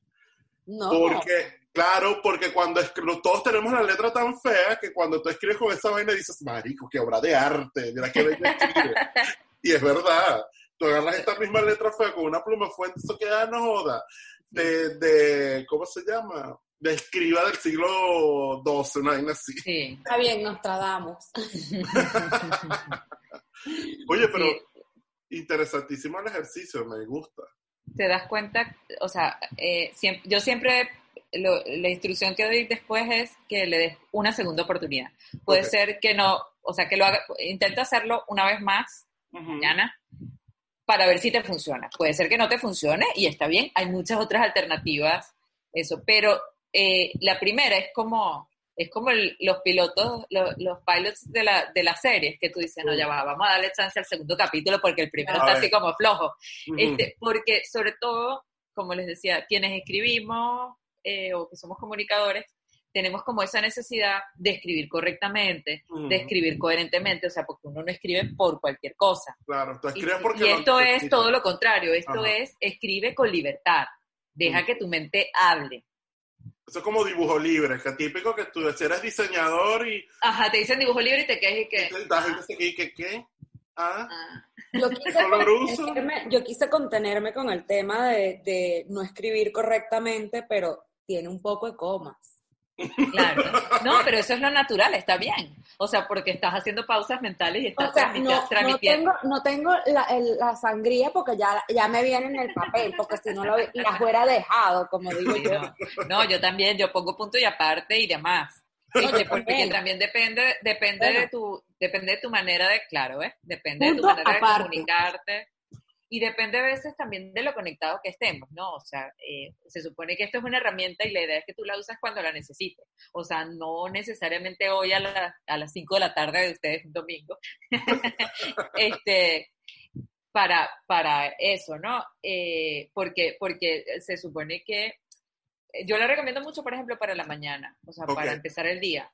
No. Porque, claro, porque cuando escri- todos tenemos la letra tan fea que cuando tú escribes con esa vaina dices, marico, qué obra de arte, mira qué bella escribe. y es verdad, tú agarras esta misma letra fea con una pluma fuente, eso queda, no joda, de, de, ¿cómo se llama? De escriba del siglo XII, una vaina así. Sí. Está bien, nos tradamos. Oye, pero Sí. interesantísimo el ejercicio, me gusta. te das cuenta, o sea, eh, yo siempre, lo- la instrucción que doy después es que le des una segunda oportunidad. Puede ser que no, o sea, que lo haga, intenta hacerlo una vez más mañana para ver si te funciona. Puede ser que no te funcione y está bien, hay muchas otras alternativas, eso, pero eh, la primera es como, es como el- los pilotos, lo- los, pilots de la, de las series, que tú dices, no, ya va, vamos a darle chance al segundo capítulo porque el primero A está ver. así como flojo. Este, porque sobre todo, como les decía, quienes escribimos eh, o que somos comunicadores, tenemos como esa necesidad de escribir correctamente, de escribir coherentemente, o sea, porque uno no escribe por cualquier cosa. Claro, tú Y, escribes porque y lo esto es todo lo contrario, esto Ajá. es escribe con libertad, deja Mm. que tu mente hable. Eso es como dibujo libre, que típico que tú eres diseñador y Ajá, te dicen dibujo libre y te quedas y que... y que, ¿qué? Ah, ah, Yo quise, yo quise contenerme con el tema de, de no escribir correctamente, pero tiene un poco de comas. Claro. No, pero eso es lo natural, está bien. O sea, porque estás haciendo pausas mentales y estás O sea, no, no transmitiendo. tengo, no tengo la, el- la sangría porque ya, ya me viene en el papel, porque si no lo, las hubiera dejado, como digo Sí, yo. no. No, yo también, yo pongo punto y aparte y demás. Yo porque también. también depende, depende Bueno. de tu, depende de tu manera de, claro, ¿eh? Depende de tu manera de comunicarte. Y depende a veces también de lo conectados que estemos, ¿no? O sea, eh, se supone que esto es una herramienta y la idea es que tú la usas cuando la necesites. O sea, no necesariamente hoy a, la- a las 5 de la tarde de ustedes un domingo. este, para, para eso, ¿no? Eh, porque, porque se supone que yo le recomiendo mucho, por ejemplo, para la mañana, o sea, para empezar el día,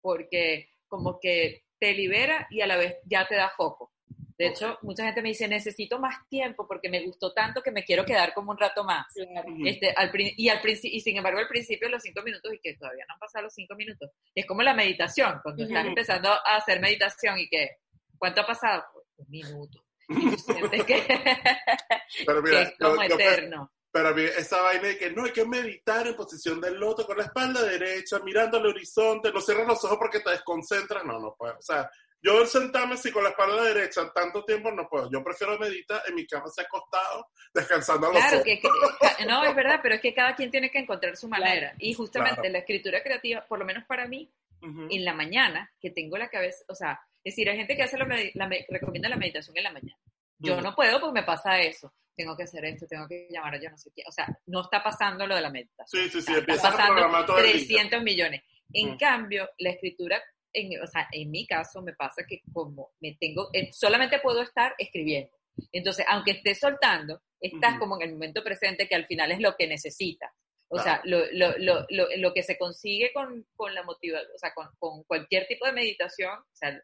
porque como que te libera y a la vez ya te da foco. De hecho, mucha gente me dice, necesito más tiempo porque me gustó tanto que me quiero quedar como un rato más. Claro. Este, al, y, al y sin embargo, al principio los cinco minutos, y que todavía no han pasado los cinco minutos, es como la meditación, cuando estás empezando a hacer meditación y que, ¿cuánto ha pasado? Pues, un minuto. Y tú sientes que, pero que mira, es como yo- yo- eterno. pero a mí esa vaina de que no hay que meditar en posición del loto con la espalda derecha, mirando al horizonte, no cierres los ojos porque te desconcentras, no, no puedo. O sea, yo el sentarme así con la espalda derecha tanto tiempo no puedo. Yo prefiero meditar en mi cama, así acostado, descansando a los Claro, que, que- no, es verdad, pero es que cada quien tiene que encontrar su manera. Y justamente Claro. la escritura creativa, por lo menos para mí, en la mañana, que tengo la cabeza, o sea, es decir, hay gente que hace medi- la me- recomienda la meditación en la mañana. Yo no puedo porque me pasa eso. Tengo que hacer esto, tengo que llamar a yo no sé qué. O sea, no está pasando lo de la meditación. Sí, sí, sí, Está- está pasando programar todo el día. 300 millones. En cambio, la escritura, en, o sea, en mi caso me pasa que como me tengo, eh, solamente puedo estar escribiendo. Entonces, aunque esté soltando, estás Ujú. como en el momento presente que al final es lo que necesitas. O Claro. sea, lo, lo, lo, lo, lo que se consigue con, con la motivación, o sea, con, con cualquier tipo de meditación, o sea,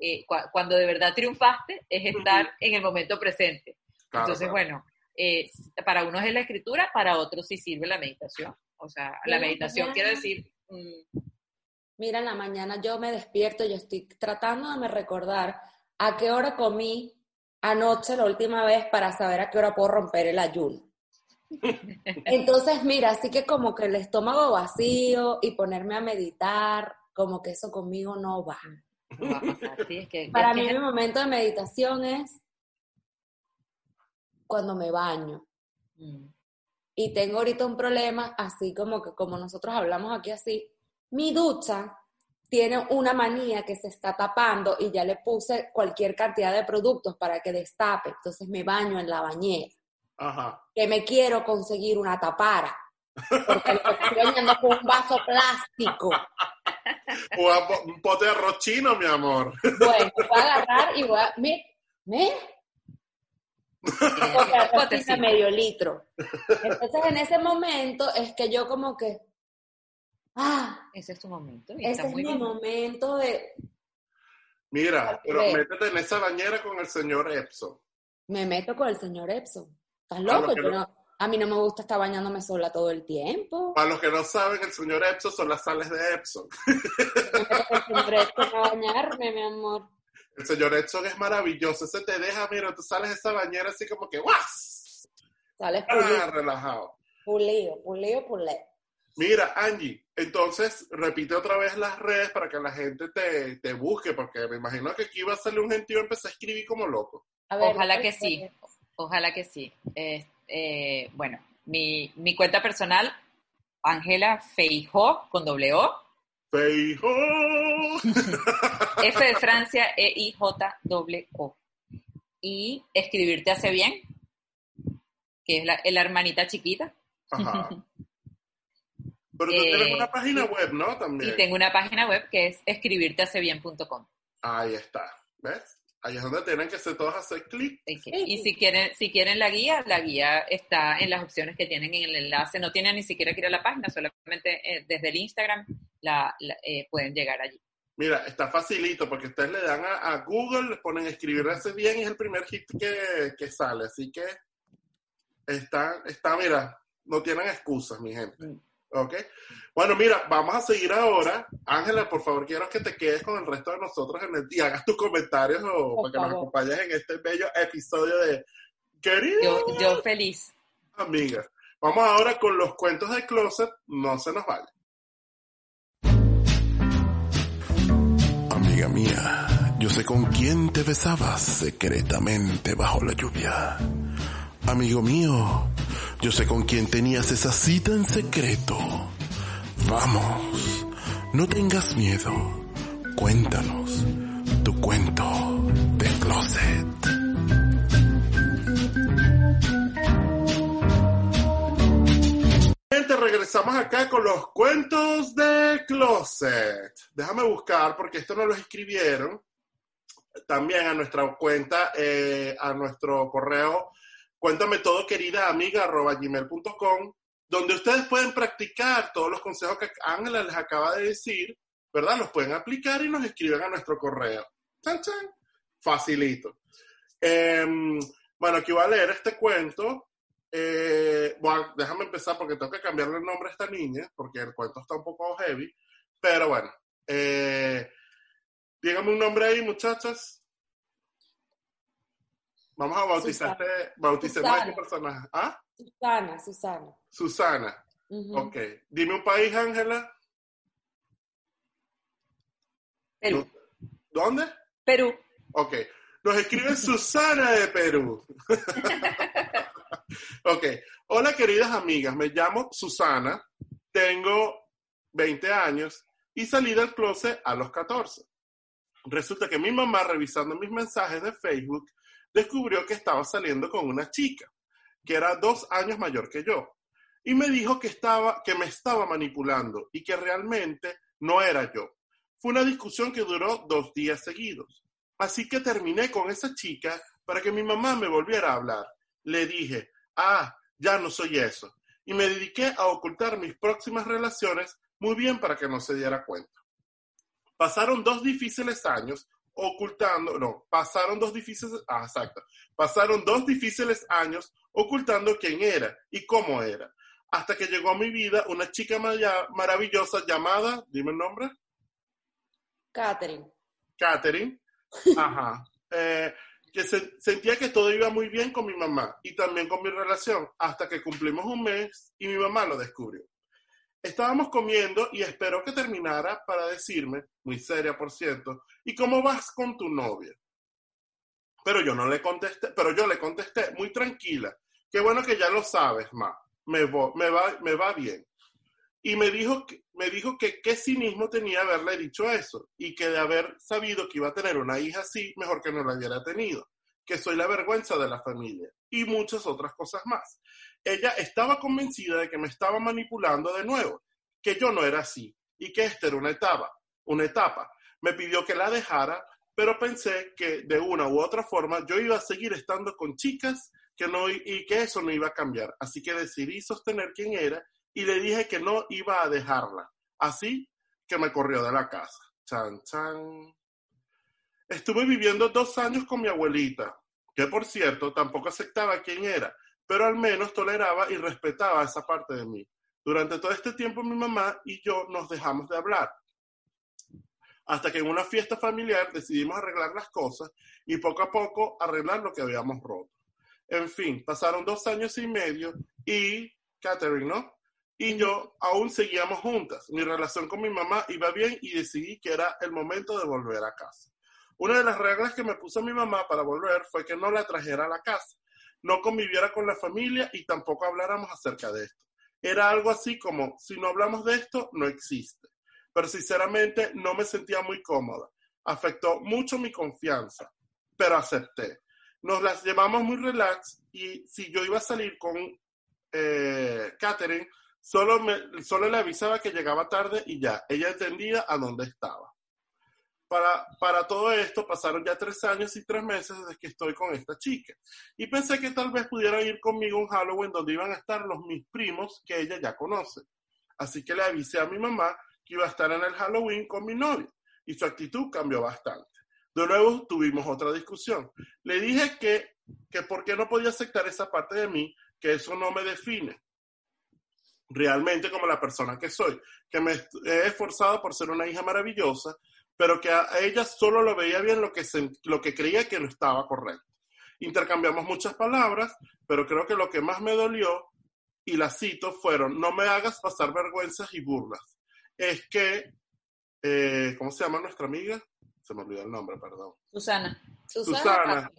eh, cua- cuando de verdad triunfaste, es estar Ujú. en el momento presente. Claro, Entonces, claro. bueno, eh, para unos es la escritura, para otros sí sirve la meditación. O sea, la meditación quiero decir, mm, Mira, en la mañana yo me despierto, yo estoy tratando de me recordar a qué hora comí anoche la última vez para saber a qué hora puedo romper el ayuno. Entonces, mira, así que como que el estómago vacío y ponerme a meditar, como que eso conmigo no va. No va a pasar, sí, es que- Para es que- mí mi momento de meditación es cuando me baño. Mm. Y tengo ahorita un problema, así como que como nosotros hablamos aquí así, mi ducha tiene una manía que se está tapando y ya le puse cualquier cantidad de productos para que destape. Entonces me baño en la bañera. Ajá. Que me quiero conseguir una tapara. Porque me estoy bañando con un vaso plástico. O un pote de arroz chino, mi amor. Bueno, voy a agarrar y voy a. Porque arroz Potecito. tiene medio litro. Entonces en ese momento es que yo como que. Ah, Ese es tu momento. y ese está es muy mi bien. momento de. Mira, pero métete en esa bañera con el señor Epson. Me meto con el señor Epson. ¿Estás lo loco? Yo no- a mí no me gusta estar bañándome sola todo el tiempo. Para los que no saben, el señor Epson son las sales de Epson. A bañarme, mi amor. El señor Epson es maravilloso. Ese te deja, mira, tú sales de esa bañera así como que ¡guas! Sales Ah, pulido, relajado. pulido, pulido, pulido. Mira, Angie, entonces repite otra vez las redes para que la gente te, te busque, porque me imagino que aquí va a salir un gentío y empecé a escribir como loco. A ver, Ojalá que sí. Ojalá que sí. Eh, eh, bueno, mi, mi cuenta personal, Ángela Feijó, con doble O, Feijo. F de Francia, E, I, J, doble O. Y escribirte hace bien, que es la, la hermanita chiquita. Ajá. Pero tú Eh, tienes una página web, ¿no? También. Y tengo una página web que es escribirtehacebien.com. Ahí está. ¿Ves? Ahí es donde tienen que ser todos hacer clic. Y si quieren, si quieren la guía, la guía está en las opciones que tienen en el enlace. No tienen ni siquiera que ir a la página, solamente eh, desde el Instagram la, la- eh, pueden llegar allí. Mira, está facilito porque ustedes le dan a, a Google, le ponen escribirse bien y es el primer hit que, que sale. Así que está, está, mira, no tienen excusas, mi gente. Mm. ¿Ok? Bueno, mira, vamos a seguir ahora. Ángela, por favor, quiero que te quedes con el resto de nosotros en el, y hagas tus comentarios o Por para que nos acompañes en este bello episodio de Querida Yo, yo feliz. Amiga. Vamos ahora con los cuentos de closet. No se nos vaya. Amiga mía, yo sé con quién te besabas secretamente bajo la lluvia. Amigo mío, yo sé con quién tenías esa cita en secreto. Vamos, no tengas miedo. Cuéntanos tu cuento de closet. Gente, regresamos acá con los cuentos de closet. Déjame buscar porque esto nos lo escribieron también a nuestra cuenta, eh, a nuestro correo, cuéntame todo querida amiga gmail.com, donde ustedes pueden practicar todos los consejos que Ángela les acaba de decir, ¿verdad? Los pueden aplicar y nos escriben a nuestro correo. Chan, chan. Facilito. Em, bueno, aquí voy a leer este cuento. Eh, bueno, déjame empezar porque tengo que cambiarle el nombre a esta niña, porque el cuento está un poco heavy. Pero bueno, eh, dígame un nombre ahí, muchachas. Vamos a bautizarte, bauticemos a Susana. personaje. ¿Ah? Susana, Susana. Susana. Ujú. Ok. Dime un país, Ángela. Perú. ¿Dónde? Perú. Ok. Nos escribe Susana de Perú. ok. Hola, queridas amigas. Me llamo Susana. Tengo 20 años y salí del closet a los 14. Resulta que mi mamá, revisando mis mensajes de Facebook, descubrió que estaba saliendo con una chica que era dos años mayor que yo. Y me dijo que, estaba, que me estaba manipulando y que realmente no era yo. Fue una discusión que duró dos días seguidos. Así que terminé con esa chica para que mi mamá me volviera a hablar. Le dije, ah, ya no soy eso. Y me dediqué a ocultar mis próximas relaciones muy bien para que no se diera cuenta. Pasaron dos difíciles años ocultando, no, pasaron dos difíciles, ah, exacto, pasaron dos difíciles años ocultando quién era y cómo era, hasta que llegó a mi vida una chica maravillosa llamada, dime el nombre, Catherine. Catherine, ajá, eh, que se- sentía que todo iba muy bien con mi mamá y también con mi relación, hasta que cumplimos un mes y mi mamá lo descubrió. Estábamos comiendo y esperó que terminara para decirme, muy seria por cierto, ¿y cómo vas con tu novia? Pero yo no le contesté, pero yo le contesté muy tranquila, qué bueno que ya lo sabes, ma, me, me, va, me va bien. Y me dijo, que, me dijo que qué cinismo tenía haberle dicho eso y que de haber sabido que iba a tener una hija así, mejor que no la hubiera tenido, que soy la vergüenza de la familia y muchas otras cosas más. Ella estaba convencida de que me estaba manipulando de nuevo, que yo no era así y que esta era una etapa, una etapa. Me pidió que la dejara, pero pensé que de una u otra forma yo iba a seguir estando con chicas que no, y que eso no iba a cambiar. Así que decidí sostener quién era y le dije que no iba a dejarla. Así que me corrió de la casa. Chan, chan. Estuve viviendo dos años con mi abuelita, que por cierto tampoco aceptaba quién era, pero al menos toleraba y respetaba esa parte de mí. Durante todo este tiempo mi mamá y yo nos dejamos de hablar. Hasta que en una fiesta familiar decidimos arreglar las cosas y poco a poco arreglar lo que habíamos roto. En fin, pasaron dos años y medio y Catherine, ¿no? Y yo aún seguíamos juntas. Mi relación con mi mamá iba bien y decidí que era el momento de volver a casa. Una de las reglas que me puso mi mamá para volver fue que no la trajera a la casa, no conviviera con la familia y tampoco habláramos acerca de esto. Era algo así como, si no hablamos de esto, no existe. Pero sinceramente no me sentía muy cómoda. Afectó mucho mi confianza, pero acepté. Nos las llevamos muy relax y si yo iba a salir con eh, Catherine, solo, me, solo le avisaba que llegaba tarde y ya, ella entendía a dónde estaba. Para, para todo esto pasaron ya tres años y tres meses desde que estoy con esta chica. Y pensé que tal vez pudieran ir conmigo a un Halloween donde iban a estar los mis primos que ella ya conoce. Así que le avisé a mi mamá que iba a estar en el Halloween con mi novio. Y su actitud cambió bastante. De nuevo tuvimos otra discusión. Le dije que, que por qué no podía aceptar esa parte de mí, que eso no me define realmente como la persona que soy, que me he esforzado por ser una hija maravillosa, pero que a ella solo lo veía bien lo que, se, lo que creía que no estaba correcto. Intercambiamos muchas palabras, pero creo que lo que más me dolió, y la cito, fueron, no me hagas pasar vergüenzas y burlas. Es que, eh, ¿cómo se llama nuestra amiga? Se me olvidó el nombre, perdón. Susana. Susana. Susana.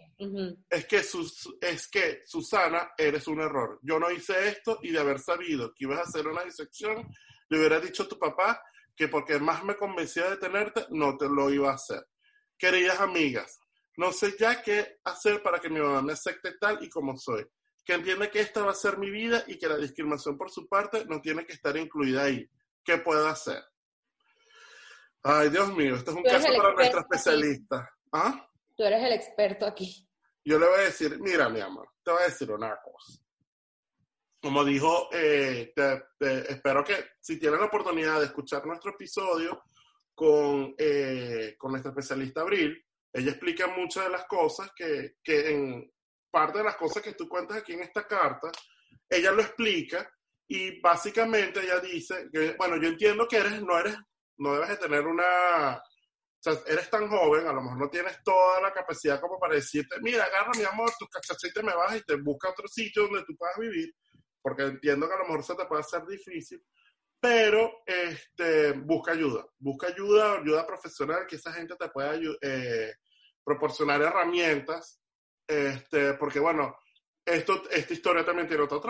Es que, Sus- es que, Susana, eres un error. Yo no hice esto y de haber sabido que ibas a hacer una disección, le hubiera dicho a tu papá que porque más me convencía de tenerte, no te lo iba a hacer. Queridas amigas, no sé ya qué hacer para que mi mamá me acepte tal y como soy. Que entiende que esta va a ser mi vida y que la discriminación por su parte no tiene que estar incluida ahí. ¿Qué puedo hacer? Ay, Dios mío, esto es un caso para nuestra especialista. ¿Ah? Tú eres el experto aquí. yo le voy a decir, mira, mi amor, te voy a decir una cosa. Como dijo, eh, te- espero que si tienes la oportunidad de escuchar nuestro episodio con, eh, con nuestra especialista Abril, ella explica muchas de las cosas que, que en parte de las cosas que tú cuentas aquí en esta carta, ella lo explica y básicamente ella dice que, bueno, yo entiendo que eres, no eres, no debes de tener una, eres tan joven, a lo mejor no tienes toda la capacidad como para decirte, mira, agarra mi amor, tus cachachitas me vas y te busca otro sitio donde tú puedas vivir, porque entiendo que a lo mejor se te puede hacer difícil, pero este, busca ayuda, busca ayuda, ayuda profesional, que esa gente te pueda eh, proporcionar herramientas, este, porque bueno, esto, esta historia también tiene otro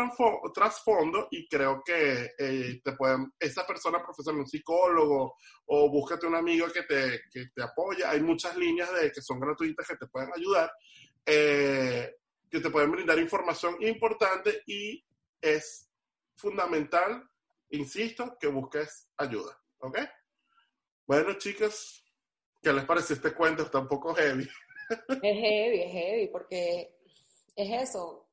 trasfondo y creo que eh, te pueden, esa persona profesional, un psicólogo o búscate un amigo que te, que te apoye. Hay muchas líneas de, que son gratuitas que te pueden ayudar, eh, que te pueden brindar información importante y es fundamental, insisto, que busques ayuda. ¿Ok? Bueno, chicas, ¿qué les parece este cuento? Está un poco heavy. Es heavy, es heavy, porque es eso.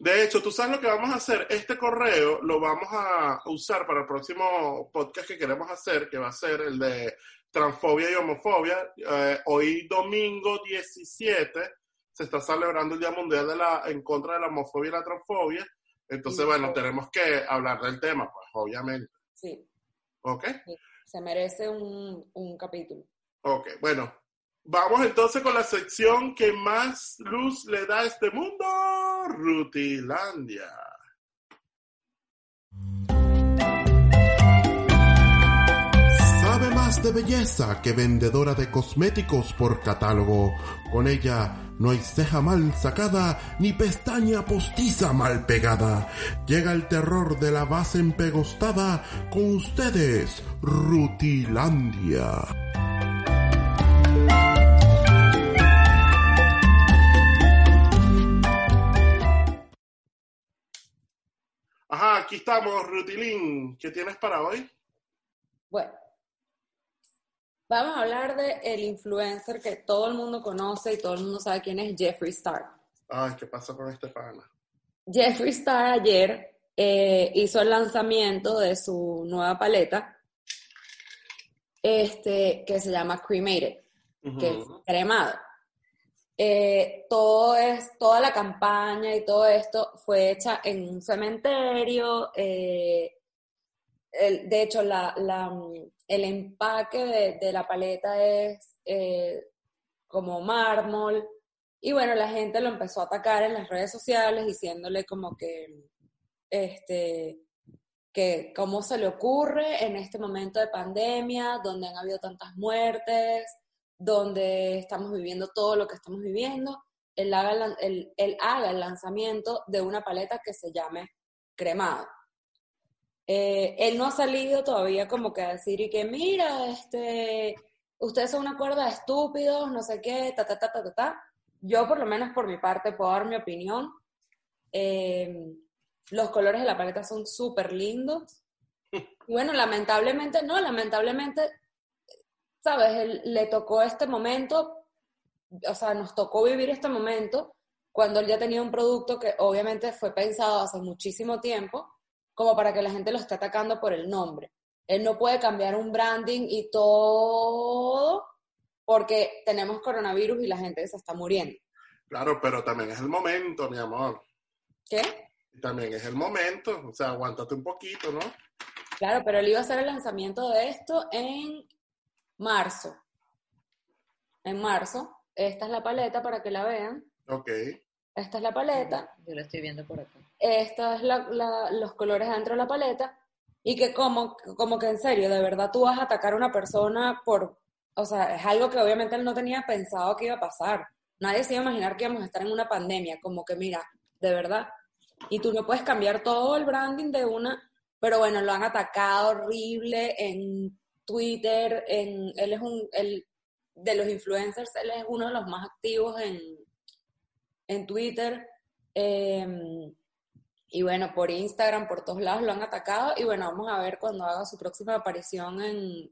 De hecho, tú sabes lo que vamos a hacer. Este correo lo vamos a usar para el próximo podcast que queremos hacer, que va a ser el de transfobia y homofobia. Eh, hoy, domingo 17, se está celebrando el Día Mundial de la, en contra de la homofobia y la transfobia. Entonces, Sí. bueno, tenemos que hablar del tema, pues, obviamente. Sí, ¿Ok? se merece un, un capítulo. Ok, bueno. Vamos entonces con la sección que más luz le da a este mundo, Rutilandia. Más de belleza que vendedora de cosméticos por catálogo. Con ella no hay ceja mal sacada ni pestaña postiza mal pegada. Llega el terror de la base empegostada con ustedes, Rutilandia. Ajá, aquí estamos, Rutilín. ¿Qué tienes para hoy? Bueno, vamos a hablar de el influencer que todo el mundo conoce y todo el mundo sabe quién es Jeffree Star. Ay, ¿qué pasa con este pana? Jeffree Star ayer eh, hizo el lanzamiento de su nueva paleta, este, que se llama Cremated, que es cremado. Eh, todo es, toda la campaña y todo esto fue hecha en un cementerio. eh, el- de hecho, la, mm, el empaque de, la paleta es eh, como mármol. Y bueno, la gente lo empezó a atacar en las redes sociales diciéndole como que, este, que cómo se le ocurre en este momento de pandemia, donde han habido tantas muertes, donde estamos viviendo todo lo que estamos viviendo, haga el, él haga el lanzamiento de una paleta que se llame cremado. Eh, él no ha salido todavía como que a decir y que mira, este, ustedes son una cuerda de estúpidos, no sé qué, ta, ta, ta, ta, ta, ta. Yo por lo menos por mi parte puedo dar mi opinión. Eh, los colores de la paleta son súper lindos. Bueno, lamentablemente, no, lamentablemente, ¿sabes? Él- le tocó este momento, o sea, nos tocó vivir este momento cuando él ya tenía un producto que obviamente fue pensado hace muchísimo tiempo, como para que la gente lo esté atacando por el nombre. Él no puede cambiar un branding y todo porque tenemos coronavirus y la gente se está muriendo. Claro, pero también es el momento, mi amor. ¿Qué? También es el momento. O sea, aguántate un poquito, ¿no? Claro, pero él iba a hacer el lanzamiento de esto en marzo. En marzo. Esta es la paleta para que la vean. Ok. Esta es la paleta. Yo lo estoy viendo por acá. Esta es los colores dentro de la paleta. Y que como, como que en serio, de verdad tú vas a atacar a una persona por... O sea, es algo que obviamente él no tenía pensado que iba a pasar. Nadie se iba a imaginar que íbamos a estar en una pandemia. Como que mira, de verdad. Y tú no puedes cambiar todo el branding de una... Pero bueno, lo han atacado horrible en Twitter. En, él es un... Él, de los influencers, él es uno de los más activos en, en Twitter. Em, y bueno, por Instagram, por todos lados lo han atacado. Y bueno, vamos a ver cuando haga su próxima aparición en,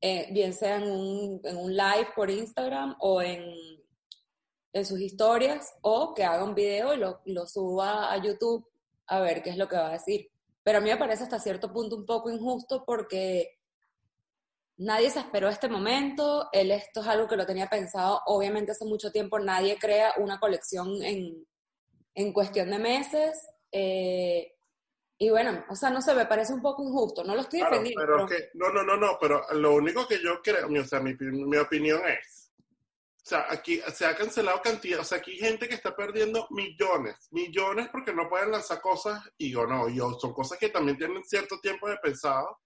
eh, bien sea en un, en un live por Instagram o en, en sus historias, o que haga un video y lo, lo suba a YouTube a ver qué es lo que va a decir. Pero a mí me parece hasta cierto punto un poco injusto porque nadie se esperó este momento, él esto es algo que lo tenía pensado obviamente hace mucho tiempo, nadie crea una colección en, en cuestión de meses. Eh, y bueno, o sea, no sé, me parece un poco injusto, no lo estoy Claro, defendiendo. pero pero- que, no, no, no, no, pero lo único que yo creo, o sea, mi, mi opinión es, o sea, aquí se ha cancelado cantidad, o sea, aquí hay gente que está perdiendo millones, millones porque no pueden lanzar cosas y o no, y son cosas que también tienen cierto tiempo de pensado.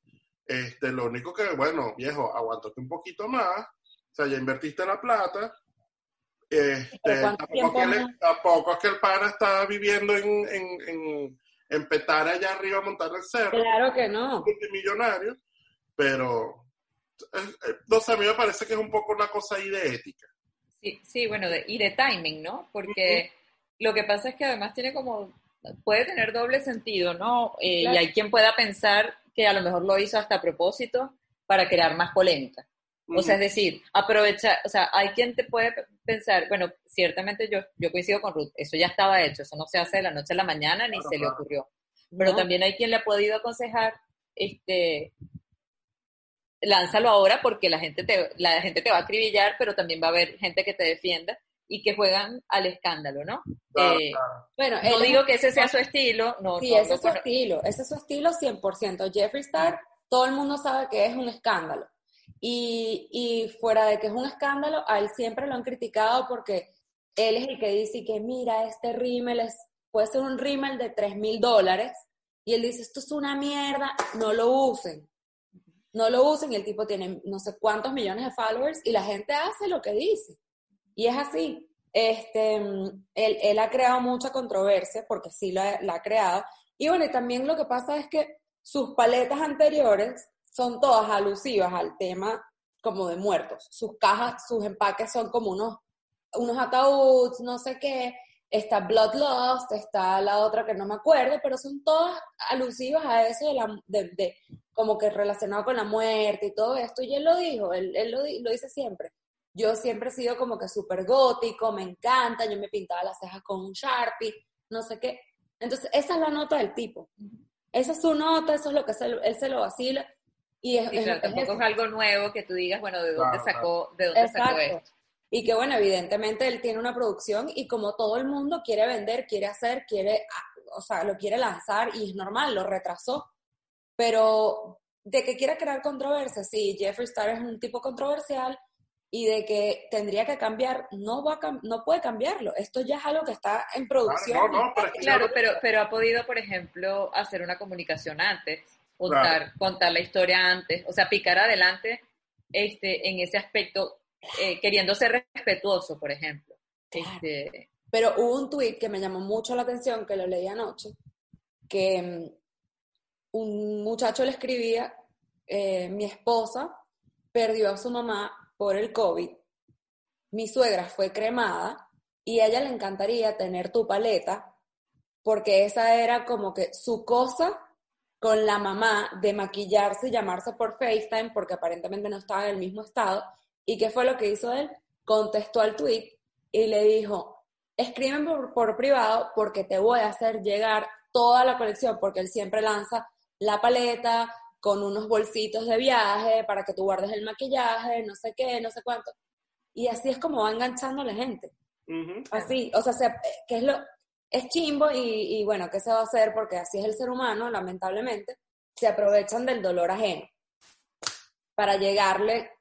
Este, lo único que, bueno, viejo, aguántate un poquito más, o sea, ya invertiste la plata. Este, Pero ¿cuánto tampoco, le- es que el pana está viviendo en, en, en, en Petare allá arriba montando el cerro Claro que no. multimillonario, pero eh, eh, no sé, a mí me parece que es un poco una cosa ahí de ética. Sí, sí, bueno, de- y de timing, ¿no? Porque lo que pasa es que además tiene como, puede tener doble sentido, ¿no? Eh, Claro. Y hay quien pueda pensar que a lo mejor lo hizo hasta a propósito para crear más polémica. O sea, es decir, aprovechar, o sea, hay quien te puede pensar, bueno, ciertamente yo, yo coincido con Ruth, eso ya estaba hecho, eso no se hace de la noche a la mañana ni Claro, se le ocurrió. Pero No. también hay quien le ha podido aconsejar, este, lánzalo ahora porque la gente te, la gente te va a acribillar, pero también va a haber gente que te defienda y que juegan al escándalo, ¿no? Claro, Eh, claro. Bueno, no él digo que ese sea su estilo, no, Sí, no, ese es su estilo, ese es su estilo 100%. Jeffree Star, todo el mundo sabe que es un escándalo. Y, y fuera de que es un escándalo, a él siempre lo han criticado porque él es el que dice que mira, este rímel es, puede ser un rímel de 3 mil dólares. Y él dice, esto es una mierda, no lo usen. No lo usen y el tipo tiene no sé cuántos millones de followers y la gente hace lo que dice. Y es así. Este, él, él ha creado mucha controversia porque sí la, la ha creado. Y bueno, y también lo que pasa es que sus paletas anteriores son todas alusivas al tema como de muertos. Sus cajas, sus empaques son como unos, unos ataúdes, no sé qué. Está Bloodlust, está la otra que no me acuerdo, pero son todas alusivas a eso de, la, de, de como que relacionado con la muerte y todo esto. Y él lo dijo, él, él lo, lo dice siempre. Yo siempre he sido como que súper gótico, me encanta, yo me pintaba las cejas con un Sharpie, no sé qué. Entonces, esa es la nota del tipo. Esa es su nota, eso es lo que se, él se lo vacila. Y es, Y es- claro, es tampoco es algo nuevo que tú digas, bueno, ¿de dónde Claro, sacó, de dónde sacó Exacto. esto? Y que bueno, evidentemente él tiene una producción y como todo el mundo quiere vender, quiere hacer, quiere, ah, o sea, lo quiere lanzar y es normal, lo retrasó. Pero de que quiera crear controversia, sí, Jeffree Star es un tipo controversial y de que tendría que cambiar, no va a cam- no puede cambiarlo. Esto ya es algo que está en producción. Claro, no, no, pero Claro, pero, pero ha podido, por ejemplo, hacer una comunicación antes, contar, contar la historia antes, o sea, picar adelante este, en ese aspecto, eh, queriendo ser respetuoso, por ejemplo. Claro. Este, Pero hubo un tweet que me llamó mucho la atención, que lo leí anoche, que mm, un muchacho le escribía, eh, mi esposa perdió a su mamá por el COVID, mi suegra fue cremada y a ella le encantaría tener tu paleta porque esa era como que su cosa con la mamá de maquillarse y llamarse por FaceTime porque aparentemente no estaba en el mismo estado. ¿Y qué fue lo que hizo él? Contestó al tweet y le dijo, escríbeme por, por privado porque te voy a hacer llegar toda la colección porque él siempre lanza la paleta con unos bolsitos de viaje para que tú guardes el maquillaje, no sé qué, no sé cuánto. Y así es como va enganchando a la gente. Así, o sea, se- que es lo, es chimbo y, y bueno, ¿qué se va a hacer? Porque así es el ser humano, lamentablemente, se aprovechan del dolor ajeno para llegarle,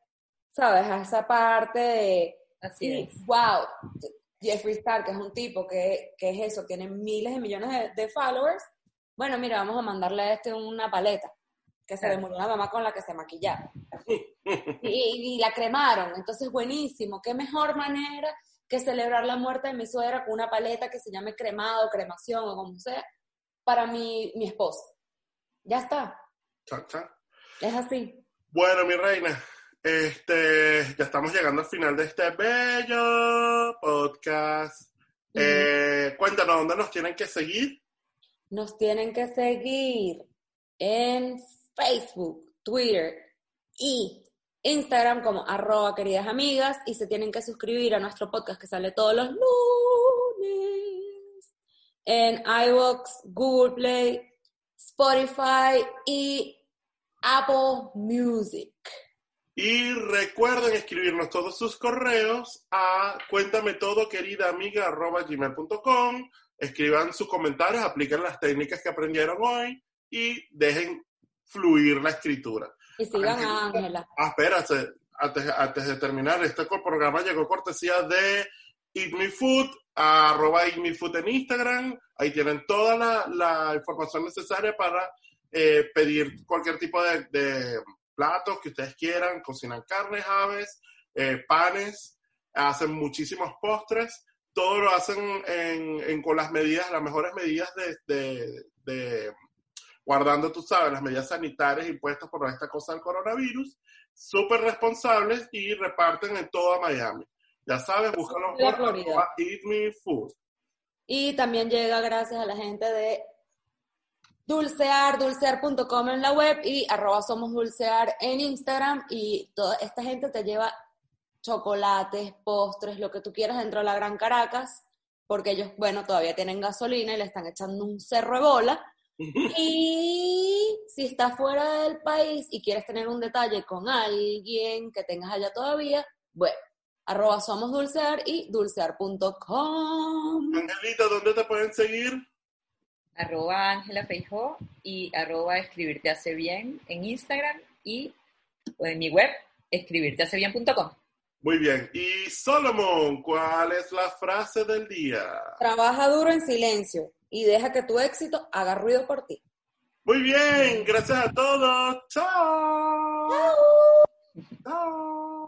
¿sabes? A esa parte de, así y, es. wow, Jeffree Star, que es un tipo que, que es eso, tiene miles de millones de, de followers, bueno, mira, vamos a mandarle a este una paleta, que se le murió la mamá con la que se maquillaba. Y, y la cremaron, entonces buenísimo, qué mejor manera que celebrar la muerte de mi suegra con una paleta que se llame cremado, cremación o como sea, para mi, mi esposo. Ya está, Cha, cha. es así. Bueno, mi reina, este, ya estamos llegando al final de este bello podcast. Eh, cuéntanos dónde nos tienen que seguir. Nos tienen que seguir en Facebook, Twitter y Instagram como arroba queridas amigas y se tienen que suscribir a nuestro podcast que sale todos los lunes en iVoox, Google Play, Spotify y Apple Music. Y recuerden escribirnos todos sus correos a cuéntame todo querida amiga arroba gmail.com. Escriban sus comentarios, apliquen las técnicas que aprendieron hoy y dejen fluir la escritura. Y sigan a Ángela. Ah, espérate, antes, antes de terminar, este programa llegó cortesía de Eat Me Food, arroba Eat Me Food en Instagram. Ahí tienen toda la, la información necesaria para eh, pedir cualquier tipo de, de platos que ustedes quieran. Cocinan carnes, aves, eh, panes, hacen muchísimos postres. Todo lo hacen en, en- con las medidas, las mejores medidas de- guardando, tú sabes, las medidas sanitarias impuestas por esta cosa del coronavirus, súper responsables y reparten en toda Miami. Ya sabes, búscalo La por arroba Eat Me Food. Y también llega gracias a la gente de Dulcear, dulcear.com en la web y arroba somos dulcear en Instagram y toda esta gente te lleva chocolates, postres, lo que tú quieras dentro de la Gran Caracas, porque ellos, bueno, todavía tienen gasolina y le están echando un cerro de bola. Y si estás fuera del país y quieres tener un detalle con alguien que tengas allá todavía, bueno, arroba somos dulcear y dulcear.com. Angelita, ¿dónde te pueden seguir? Arroba Ángela Feijó y arroba escribirte hace bien en Instagram y o en mi web, escribirtehacebien.com. Muy bien. Y Solomon, ¿cuál es la frase del día? Trabaja duro en silencio y deja que tu éxito haga ruido por ti. Muy bien, gracias a todos. Chao. Chao. Chao.